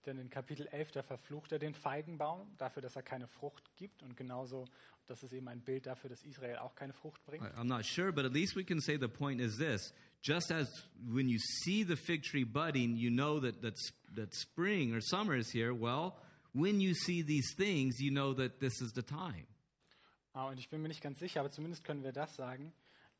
Denn in Kapitel 11, da verflucht er den Feigenbaum dafür, dass er keine Frucht gibt. Und genauso, das ist eben ein Bild dafür, dass Israel auch keine Frucht bringt. I'm not sure, but at least we can say the point is this. Just as when you see the fig tree budding, you know that, that, that spring or summer is here, well, when you see these things, you know that this is the time. Ah, Und ich bin mir nicht ganz sicher, aber zumindest können wir das sagen.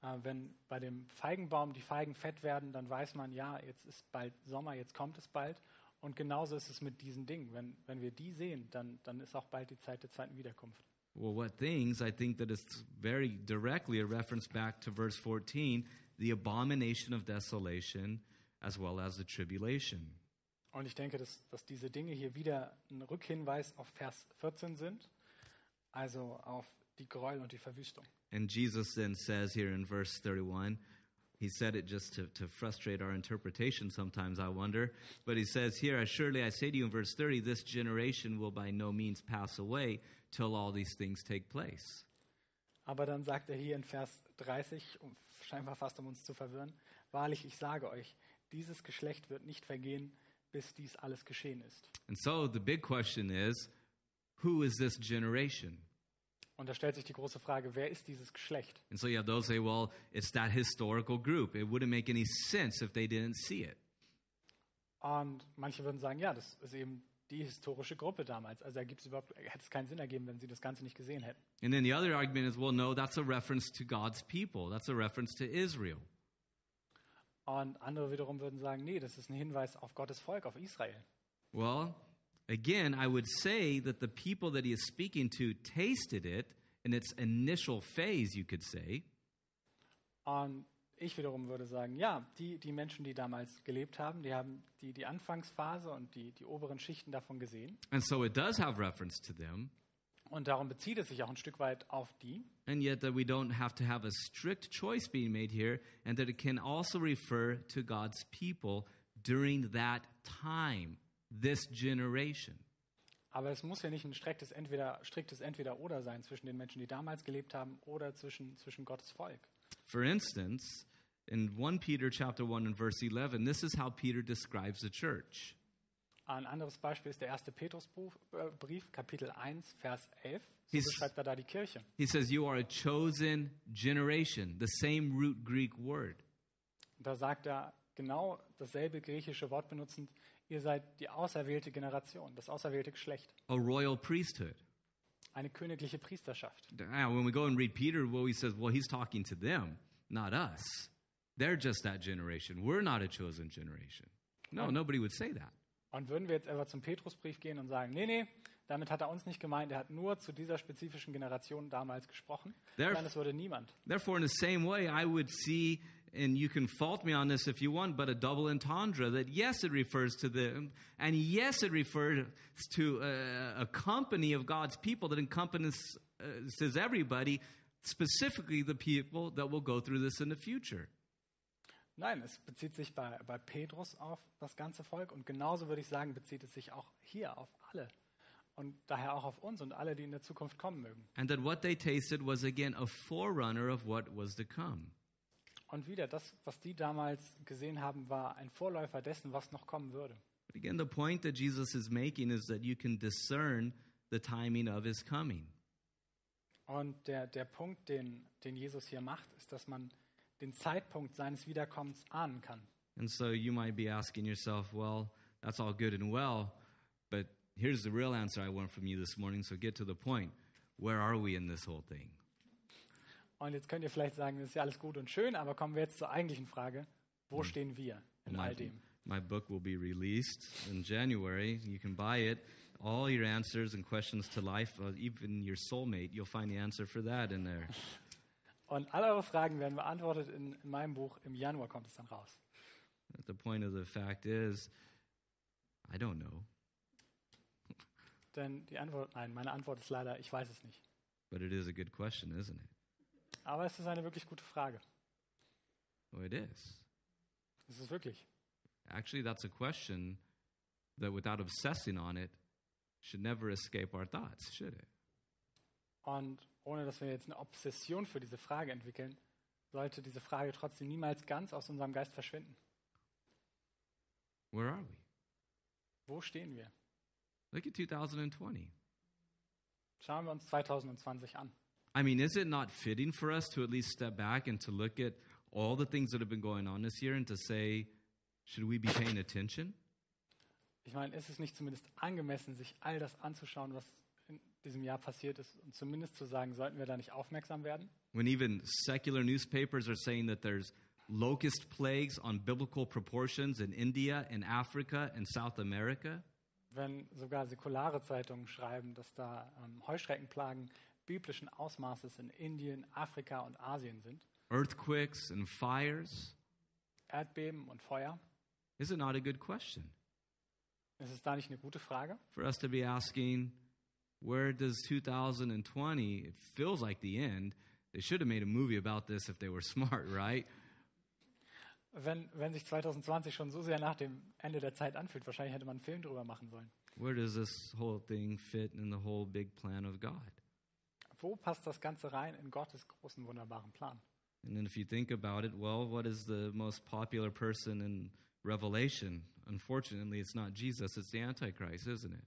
Äh, Wenn bei dem Feigenbaum die Feigen fett werden, dann weiß man, ja, jetzt ist bald Sommer, jetzt kommt es bald. Und genauso ist es mit diesen Dingen. Wenn, wenn wir die sehen, dann, dann ist auch bald die Zeit der zweiten Wiederkunft. Well, what things? I think that it's very directly a reference back to verse 14 the abomination of desolation as well as the tribulation. Und ich denke, dass, dass diese Dinge hier wieder ein Rückhinweis auf Vers 14 sind, also auf die Gräuel und die Verwüstung. And Jesus then says here in verse 31, he said it just to, to frustrate our interpretation sometimes, I wonder. But he says here, Surely I say to you in verse 30, this generation will by no means pass away till all these things take place. Aber dann sagt er hier in Vers 30, um, scheinbar fast um uns zu verwirren, wahrlich, ich sage euch, dieses Geschlecht wird nicht vergehen, bis dies alles geschehen ist. And so the big question is who is this generation? Und da stellt sich die große Frage, wer ist dieses Geschlecht? And so you have those say, well, it's that historical group. It wouldn't make any sense if they didn't see it. Und manche würden sagen, ja, das ist eben die historische Gruppe damals. Also da gibt's überhaupt, hätte es keinen Sinn ergeben, wenn sie das Ganze nicht gesehen hätten. And then the other argument is, well, no, that's a reference to God's people. That's a reference to Israel. Und andere wiederum würden sagen, nee, das ist ein Hinweis auf Gottes Volk, auf Israel. Well, Again, I would say that the people that he is speaking to tasted it in its initial phase, you could say. Und ich wiederum würde sagen, ja, die, die Menschen, die damals gelebt haben, die haben die, die Anfangsphase und die, die oberen Schichten davon gesehen. And so it does have reference to them. Und darum bezieht es sich auch ein Stück weit auf die. And yet, that we don't have to have a strict choice being made here, and that it can also refer to God's people during that time, this generation. Aber es muss ja nicht ein striktes Entweder, striktes Entweder-Oder sein zwischen den Menschen, die damals gelebt haben, oder zwischen, zwischen Gottes Volk. For instance, in 1 Peter chapter 1 and verse 11, this is how Peter describes the church. Ein anderes Beispiel ist der erste Petrusbrief, äh, Kapitel 1, Vers 11. So He's- beschreibt er da die Kirche. He says, You are a chosen generation, the same root Greek word. Da sagt er genau dasselbe griechische Wort benutzend, ihr seid die auserwählte Generation, das auserwählte Geschlecht, a royal priesthood. eine königliche Priesterschaft. Now, when we go and read Peter, well, he says, well, he's talking to them, not us. They're just that generation. We're not a chosen generation. No, nobody would say that. Und würden wir jetzt aber zum Petrusbrief gehen und sagen, nee, nee, damit hat er uns nicht gemeint, er hat nur zu dieser spezifischen Generation damals gesprochen. There- Nein, das würde niemand. Therefore, in the same way, I would see, and you can fault me on this if you want, but a double entendre that yes, it refers to the, and yes, it refers to a, a company of God's people that encompasses uh, says everybody, specifically the people that will go through this in the future. Nein, es bezieht sich bei, bei Petrus auf das ganze Volk und genauso würde ich sagen, bezieht es sich auch hier auf alle und daher auch auf uns und alle, die in der Zukunft kommen mögen. And that what they tasted was again a forerunner of what was to come. Und wieder, das, was die damals gesehen haben, war ein Vorläufer dessen, was noch kommen würde. But again, the point that Jesus is making is that you can discern the timing of his coming. Und der, der Punkt, den, den Jesus hier macht, ist, dass man den Zeitpunkt seines Wiederkommens ahnen kann. And so you might be asking yourself, well, that's all good and well, but here's the real answer I want from you this morning, so get to the point. Where are we in this whole thing? Und jetzt könnt ihr vielleicht sagen, das ist ja alles gut und schön, aber kommen wir jetzt zur eigentlichen Frage. Wo stehen wir in all dem? my book will be released in January. You can buy it. All your answers and questions to life, uh, even your soulmate, you'll find the answer for that in there. [laughs] Und alle eure Fragen werden beantwortet in, in meinem Buch. Im Januar kommt es dann raus. The point of the fact is, I don't know, Denn die Antwort, nein, meine Antwort ist leider, ich weiß es nicht. but it is a good question, isn't it? Aber es ist eine wirklich gute Frage. Well, it is. Es ist wirklich. Actually, that's a question that, without obsessing on it, should never escape our thoughts, should it? Und ohne dass wir jetzt eine Obsession für diese Frage entwickeln, sollte diese Frage trotzdem niemals ganz aus unserem Geist verschwinden. Where are we? Wo stehen wir? Look at 2020. Schauen wir uns 2020 an. I mean, is it not fitting for us to at least step back and to look at all the things that have been going on this year and to say, should we be paying attention? Ich meine, ist es nicht zumindest angemessen, sich all das anzuschauen, was in diesem Jahr passiert ist und zumindest zu sagen, sollten wir da nicht aufmerksam werden? When even secular newspapers are saying that there's locust plagues on biblical proportions in India, in Africa, and South America? Wenn sogar säkulare Zeitungen schreiben, dass da ähm, Heuschreckenplagen biblischen Ausmaßes in Indien, Afrika und Asien sind, Earthquakes and fires? Erdbeben und Feuer, Is it not a good question? ist es da nicht eine gute Frage? for us to be asking, where does 2020? It feels like the end. They should have made a movie about this if they were [laughs] smart, right? Wenn, wenn sich 2020 schon so sehr nach dem Ende der Zeit anfühlt, wahrscheinlich hätte man einen Film drüber machen sollen. Where does this whole thing fit in the whole big plan of God? Wo passt das Ganze rein in Gottes großen, wunderbaren Plan? And then if you think about it, well, what is the most popular person in Revelation? Unfortunately, it's not Jesus, it's the Antichrist, isn't it?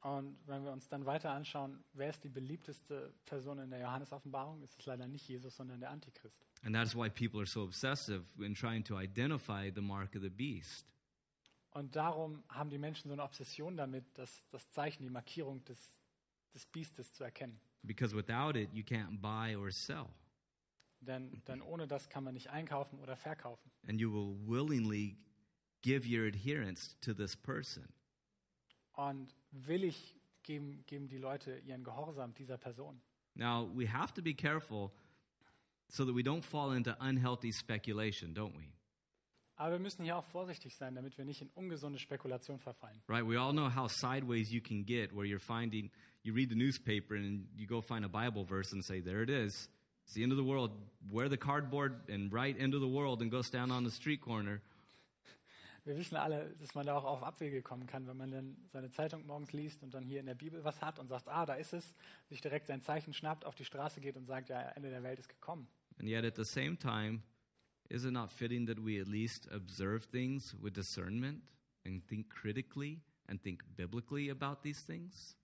Und wenn wir uns dann weiter anschauen, wer ist die beliebteste Person in der Johannes-Offenbarung, ist es leider nicht Jesus, sondern der Antichrist. And that's why people are so obsessive in trying to identify the mark of the beast. Und darum haben die Menschen so eine Obsession damit, das, das Zeichen, die Markierung des, des Biestes zu erkennen. Because without it, you can't buy or sell. Denn, denn ohne das kann man nicht einkaufen oder verkaufen. and you will willingly give your adherence to this person. Und willig geben, geben die Leute ihren Gehorsam dieser Person. Now, we have to be careful so that we don't fall into unhealthy speculation, don't we? Aber wir müssen hier auch vorsichtig sein, damit wir nicht in ungesunde Spekulation verfallen. Right? We all know how sideways you can get where you're finding, you read the newspaper and you go find a Bible verse and say, there it is. It's the end of the world. Wear the cardboard and write end of the world and go stand on the street corner. [laughs] Wir wissen alle, dass man da auch auf Abwege kommen kann, wenn man dann seine Zeitung morgens liest und dann hier in der Bibel was hat und sagt, ah, da ist es, sich direkt sein Zeichen schnappt, auf die Straße geht und sagt, ja, Ende der Welt ist gekommen. And yet at the same time, is it not fitting that we at least observe things with discernment and think critically and think biblically about these things?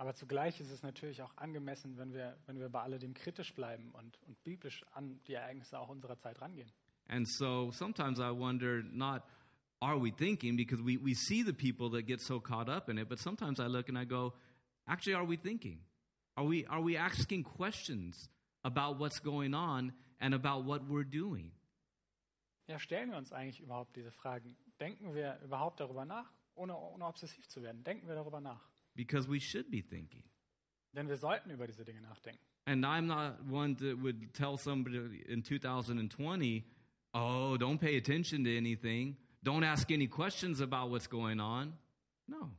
Aber zugleich ist es natürlich auch angemessen, wenn wir, wenn wir bei alledem kritisch bleiben und, und biblisch an die Ereignisse auch unserer Zeit rangehen. And so sometimes I wonder not are we thinking because we, we see the people that get so caught up in it, but sometimes I look and I go, actually, are we thinking? Are we, are we asking questions about what's going on and about what we're doing? Ja, stellen wir uns eigentlich überhaupt diese Fragen? Denken wir überhaupt darüber nach, ohne, ohne obsessiv zu werden? Denken wir darüber nach? Because we should be thinking. Denn wir sollten über diese Dinge nachdenken. And I'm not one that would tell somebody in 2020, oh, don't pay attention to anything. Don't ask any questions about what's going on. No.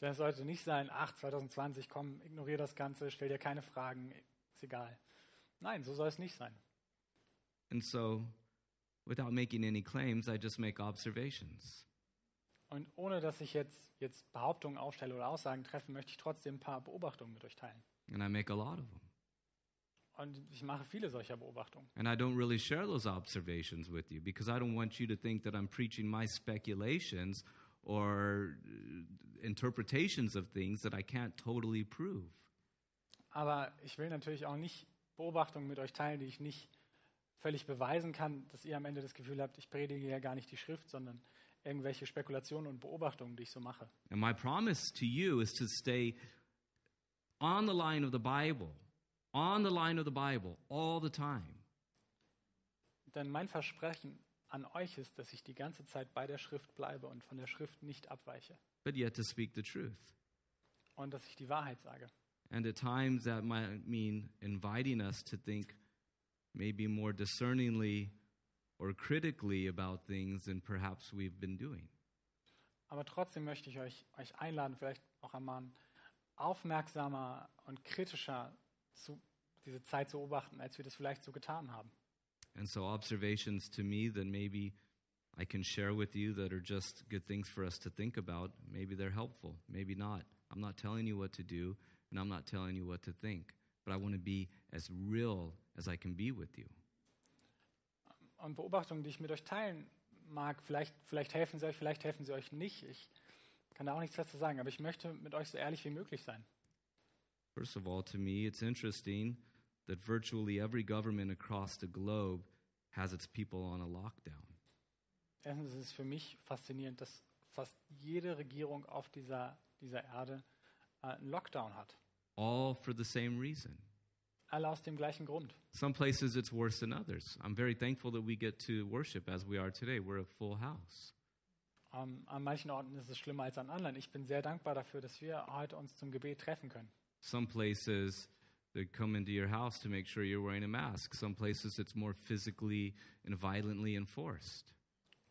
Das sollte nicht sein, ach, 2020, komm, ignoriere das Ganze, stell dir keine Fragen, ist egal. Nein, so soll es nicht sein. And so, without making any claims, I just make observations. Und ohne dass ich jetzt, jetzt Behauptungen aufstelle oder Aussagen treffe, möchte ich trotzdem ein paar Beobachtungen mit euch teilen. And I make a lot of them. Und ich mache viele solcher Beobachtungen. And I don't really share those observations with you because I don't want you to think that I'm preaching my speculations or uh, interpretations of things that I can't totally prove. Aber ich will natürlich auch nicht Beobachtungen mit euch teilen, die ich nicht völlig beweisen kann, dass ihr am Ende das Gefühl habt, ich predige ja gar nicht die Schrift, sondern irgendwelche Spekulationen und Beobachtungen, die ich so mache. And my promise to you is to stay on the line of the Bible, on the line of the Bible all the time. Denn mein Versprechen an euch ist, dass ich die ganze Zeit bei der Schrift bleibe und von der Schrift nicht abweiche. but yet to speak the truth. Und dass ich die Wahrheit sage. And at times that might mean inviting us to think maybe more discerningly or critically about things than perhaps we've been doing. Aber trotzdem möchte ich euch, euch einladen, vielleicht auch ermahnen, aufmerksamer und kritischer zu, diese Zeit zu beobachten, als wir das vielleicht so getan haben. And so, observations to me that maybe I can share with you that are just good things for us to think about, maybe they're helpful, maybe not. I'm not telling you what to do, and I'm not telling you what to think, but I want to be as real as I can be with you. Und Beobachtungen, die ich mit euch teilen mag, vielleicht, vielleicht helfen sie euch, vielleicht helfen sie euch nicht. Ich kann da auch nichts dazu sagen, aber ich möchte mit euch so ehrlich wie möglich sein. First of all, to me, it's interesting that virtually every government across the globe has its people on a lockdown. Erstens ist es für mich faszinierend, dass fast jede Regierung auf dieser, dieser Erde äh, einen Lockdown hat. all for the same reason. Alle aus dem gleichen Grund. Some places it's worse than others. I'm very thankful that we get to worship as we are today. We're a full house. Ähm, an manchen Orten ist es schlimmer als an anderen. Ich bin sehr dankbar dafür, dass wir heute uns zum Gebet treffen können. Some places they come into your house to make sure you're wearing a mask. Some places it's more physically and violently enforced.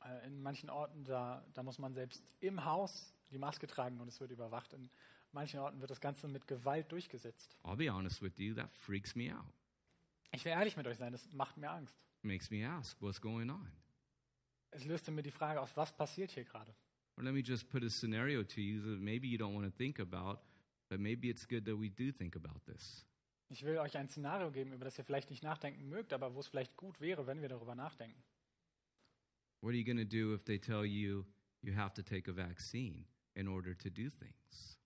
Äh, in manchen Orten, da, da muss man selbst im Haus die Maske tragen und es wird überwacht. In manchen Orten wird das Ganze mit Gewalt durchgesetzt. I'll be honest with you, that freaks me out. Ich will ehrlich mit euch sein, das macht mir Angst. Makes me ask, what's going on? Es löste mir die Frage aus, was passiert hier gerade? Or let me just put a scenario to you that maybe you don't want to think about, but maybe it's good that we do think about this. Ich will euch ein Szenario geben, über das ihr vielleicht nicht nachdenken mögt, aber wo es vielleicht gut wäre, wenn wir darüber nachdenken. What are you going to do if they tell you you have to take a vaccine in order to do things?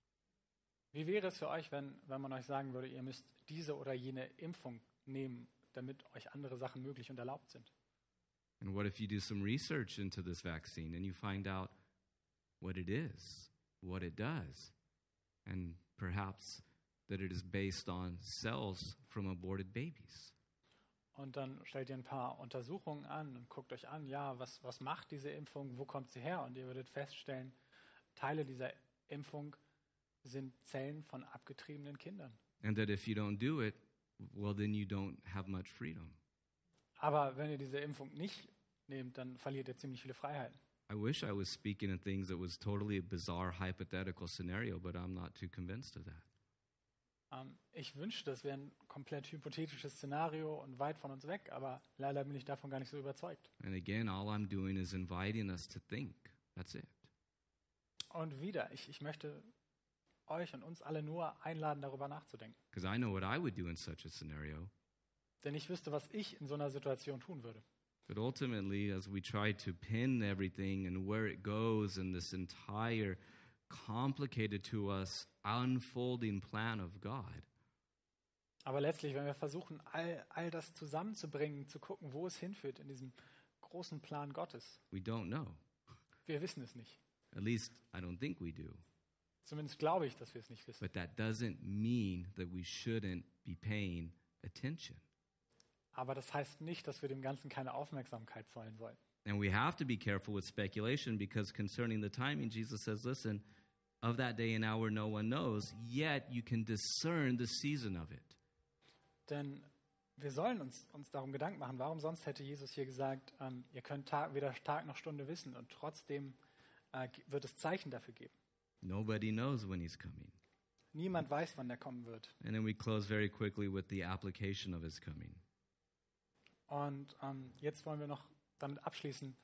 Wie wäre es für euch, wenn, wenn man euch sagen würde, ihr müsst diese oder jene Impfung nehmen, damit euch andere Sachen möglich und erlaubt sind? And what if you do some research into this vaccine and you find out what it is, what it does, and perhaps that it is based on cells from aborted babies? Und dann stellt ihr ein paar Untersuchungen an und guckt euch an, ja, was, was macht diese Impfung, wo kommt sie her? Und ihr würdet feststellen, Teile dieser Impfung sind Zellen von abgetriebenen Kindern. And that if you don't do it, well, then you don't have much freedom. Aber wenn ihr diese Impfung nicht nehmt, dann verliert ihr ziemlich viele Freiheiten. I wish I was speaking in things that was totally a bizarre hypothetical scenario, but I'm not too convinced of that. Ähm, ich wünschte, das wäre ein komplett hypothetisches Szenario und weit von uns weg, aber leider bin ich davon gar nicht so überzeugt. And again, all I'm doing is inviting us to think. That's it. Und wieder, ich, ich möchte euch und uns alle nur einladen, darüber nachzudenken. Because I know what I would do in such a scenario. Denn ich wüsste, was ich in so einer Situation tun würde. But ultimately, as we try to pin everything and where it goes in this entire complicated to us unfolding plan of God, Aber letztlich, wenn wir versuchen, all, all das zusammenzubringen, zu gucken, wo es hinführt in diesem großen Plan Gottes, we don't know. wir wissen es nicht. At least I don't think we do. Zumindest glaube ich, dass wir es nicht wissen. But that doesn't mean that we shouldn't be paying attention. Aber das heißt nicht, dass wir dem Ganzen keine Aufmerksamkeit zollen sollen. And we have to be careful with speculation because concerning the timing, Jesus says, listen, of that day and hour no one knows, yet you can discern the season of it. Denn wir sollen uns, uns darum Gedanken machen, warum sonst hätte Jesus hier gesagt, ähm, ihr könnt Tag, weder Tag noch Stunde wissen und trotzdem äh, wird es Zeichen dafür geben. Nobody knows when he's coming. Niemand weiß, wann der kommen wird. And then we close very quickly with the application of his coming. Und ähm, jetzt wollen wir noch damit abschließen,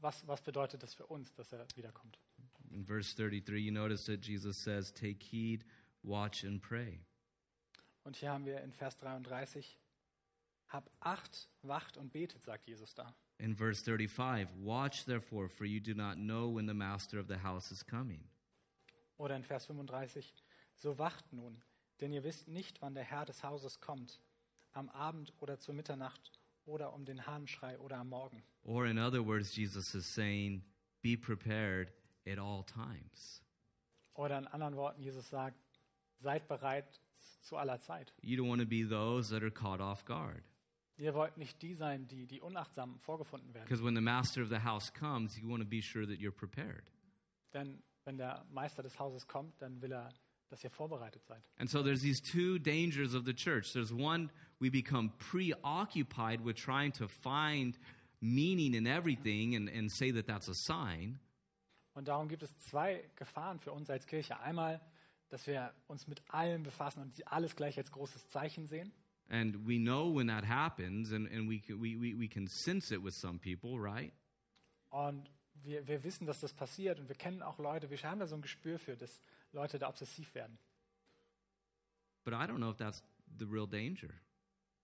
was, was bedeutet das für uns, dass er wiederkommt. In verse 33, you notice that Jesus says, Take heed, watch, and pray. Und hier haben wir in Vers 33, hab Acht, wacht und betet, sagt Jesus da. In verse 35, Watch therefore, for you do not know when the master of the house is coming. Oder in Vers 35, so wacht nun, denn ihr wisst nicht, wann der Herr des Hauses kommt, am Abend oder zur Mitternacht oder um den Hahnschrei oder am Morgen. Or, in other words, Jesus is saying, Be prepared at all times. Oder in anderen Worten, Jesus sagt, seid bereit zu aller Zeit. You don't want to be those that are caught off guard. Ihr wollt nicht die sein, die, die unachtsam vorgefunden werden. Because when the master of the house comes, you want to be sure that you're prepared. Denn wenn der Meister des Hauses kommt, dann will er, dass ihr vorbereitet seid. And so there's these two dangers of the church. There's one, we become preoccupied with trying to find meaning in everything and, and say that that's a sign. Und darum gibt es zwei Gefahren für uns als Kirche. Einmal, dass wir uns mit allem befassen und alles gleich als großes Zeichen sehen. And we know when that happens, and, and we, can, we, we, we can sense it with some people, right? Und wir, wir wissen, dass das passiert und wir kennen auch Leute, wir haben da so ein Gespür für, dass Leute da obsessiv werden. But I don't know if that's the real danger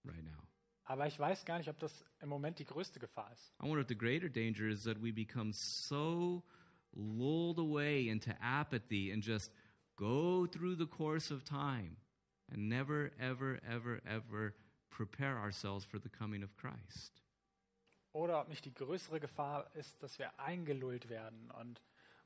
right now. Aber ich weiß gar nicht, ob das im Moment die größte Gefahr ist. I wonder if the greater danger is that we become so lulled away into apathy and just go through the course of time and never, ever, ever, ever prepare ourselves for the coming of Christ. Oder ob nicht die größere Gefahr ist, dass wir eingelullt werden und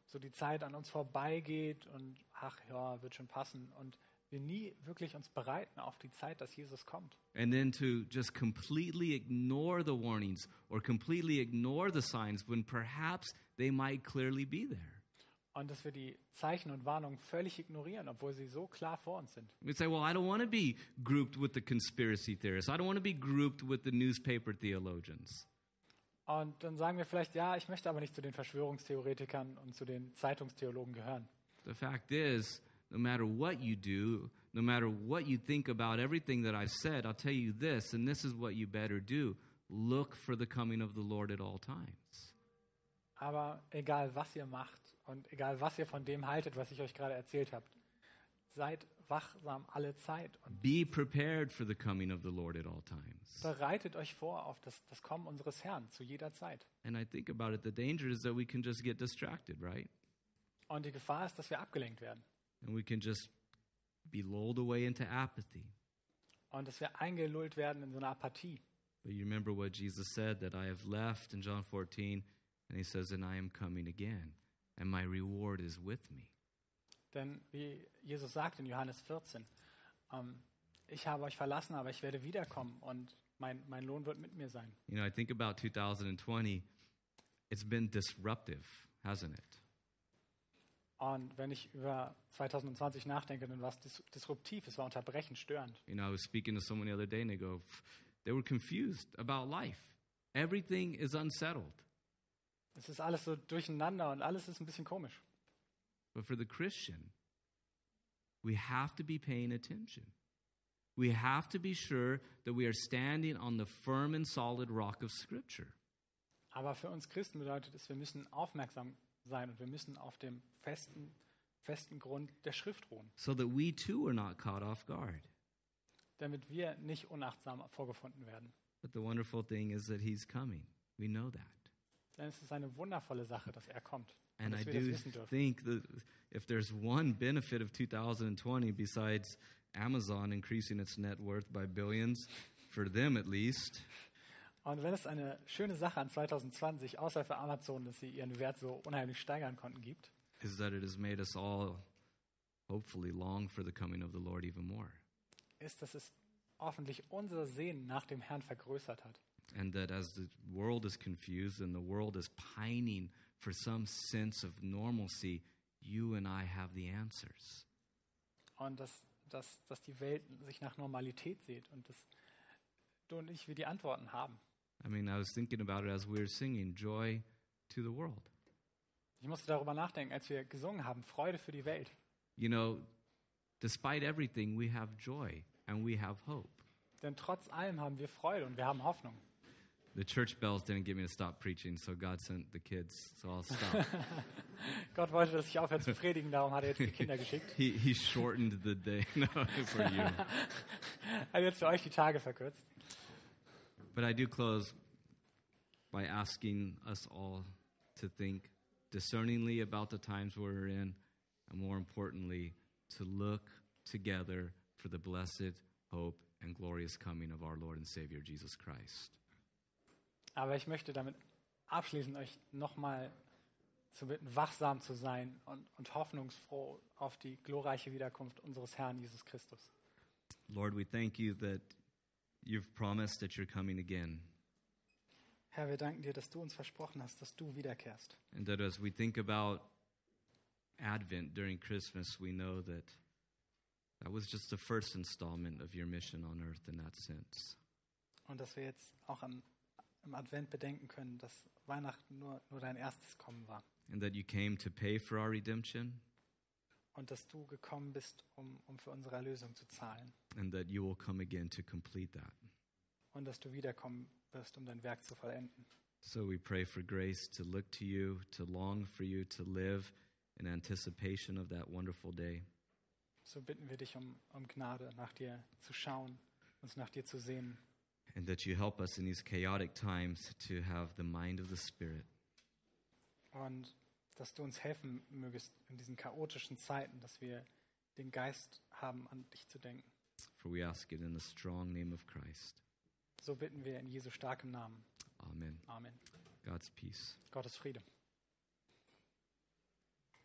so die Zeit an uns vorbeigeht und ach ja, wird schon passen und wir nie wirklich uns bereiten auf die Zeit, dass Jesus kommt. And then to just completely ignore the warnings or completely ignore the signs when perhaps they might clearly be there. Und dass wir die Zeichen und Warnungen völlig ignorieren, obwohl sie so klar vor uns sind. We say, well, I don't want to be grouped with the conspiracy theorists. I don't want to be grouped with the newspaper theologians. Und dann sagen wir vielleicht, ja, ich möchte aber nicht zu den Verschwörungstheoretikern und zu den Zeitungstheologen gehören. The fact is, no matter what you do, no matter what you think about everything that I've said, I'll tell you this, and this is what you better do. Look for the coming of the Lord at all times. Aber egal, was ihr macht und egal, was ihr von dem haltet, was ich euch gerade erzählt habe, seid wachsam alle Zeit und Be prepared for the coming of the Lord at all times. bereitet euch vor auf das, das Kommen unseres Herrn zu jeder Zeit. And I think about it, the danger is that we can just get distracted, right? Und die Gefahr ist, dass wir abgelenkt werden And we can just be lulled away into apathy. und dass wir eingelullt werden in so eine Apathie. But you remember what Jesus said that I have left in John 14, and he says, And I am coming again, and my reward is with me. Denn wie Jesus sagt in Johannes 14, ähm, ich habe euch verlassen, aber ich werde wiederkommen und mein, mein Lohn wird mit mir sein. You know, I think about 2020, it's been disruptive, hasn't it? Und wenn ich über 2020 nachdenke, dann war es dis disruptiv, es war unterbrechend, störend. You know, I was speaking to someone the other day and they go, they were confused about life. Everything is unsettled. Es ist alles so durcheinander und alles ist ein bisschen komisch. But for the Christian, we have to be paying attention. We have to be sure that we are standing on the firm and solid rock of Scripture. Aber für uns Christen bedeutet es, wir müssen aufmerksam sein und wir müssen auf dem festen, festen Grund der Schrift ruhen, so that we too are not caught off guard. damit wir nicht unachtsam vorgefunden werden. But the wonderful thing is that He's coming. We know that. Denn es ist eine wundervolle Sache, dass er kommt And I do think that if there's one benefit of 2020 besides Amazon increasing its net worth by billions, for them at least, Und wenn es eine schöne Sache an 2020, außer für Amazon, dass sie ihren Wert so unheimlich steigern konnten, gibt, is that it has made us all hopefully long for the coming of the Lord even more. ist, dass es hoffentlich unser Sehen nach dem Herrn vergrößert hat. And that as the world is confused and the world is pining for some sense of normalcy, you and I have the answers. Und dass, dass, dass die Welt sich nach Normalität sieht und dass du und ich wir die Antworten haben. I mean, I was thinking about it as we were singing Joy to the World. Ich musste darüber nachdenken, als wir gesungen haben, Freude für die Welt. You know, despite everything, we have joy and we have hope. Denn trotz allem haben wir Freude und wir haben Hoffnung. The church bells didn't get me to stop preaching, so God sent the kids, so I'll stop. [laughs] Gott wollte, dass ich aufhöre zu predigen, darum hat er jetzt die Kinder geschickt. he, he shortened the day [laughs] no, for you. Er hat jetzt für euch die Tage verkürzt. But I do close by asking us all to think discerningly about the times we're in, and more importantly, to look together for the blessed hope and glorious coming of our Lord and Savior Jesus Christ. Aber ich möchte damit abschließen, euch nochmal zu bitten, wachsam zu sein und, und hoffnungsfroh auf die glorreiche Wiederkunft unseres Herrn Jesus Christus. Lord, we thank you that you've promised that you're coming again, Herr, wir danken dir, dass du uns versprochen hast, dass du wiederkehrst. and that as we think about Advent during Christmas, we know that that was just the first installment of your mission on earth in that sense. Und dass wir jetzt auch am, im Advent bedenken können, dass Weihnachten nur, nur dein erstes Kommen war. and that you came to pay for our redemption, Und dass du gekommen bist, um, um für unsere Erlösung zu zahlen. and that you will come again to complete that. Und dass du wiederkommen wirst, um dein Werk zu vollenden. So we pray for grace to look to you, to long for you, to live in anticipation of that wonderful day. So bitten wir dich um, um Gnade, nach dir zu schauen, uns nach dir zu sehen. And that you help us in these chaotic times to have the mind of the Spirit. Und dass du uns helfen mögest in diesen chaotischen Zeiten, dass wir den Geist haben, an dich zu denken. For we ask it in the strong name of Christ. So bitten wir in Jesu starkem Namen. Amen. Amen. God's peace. Gottes Friede.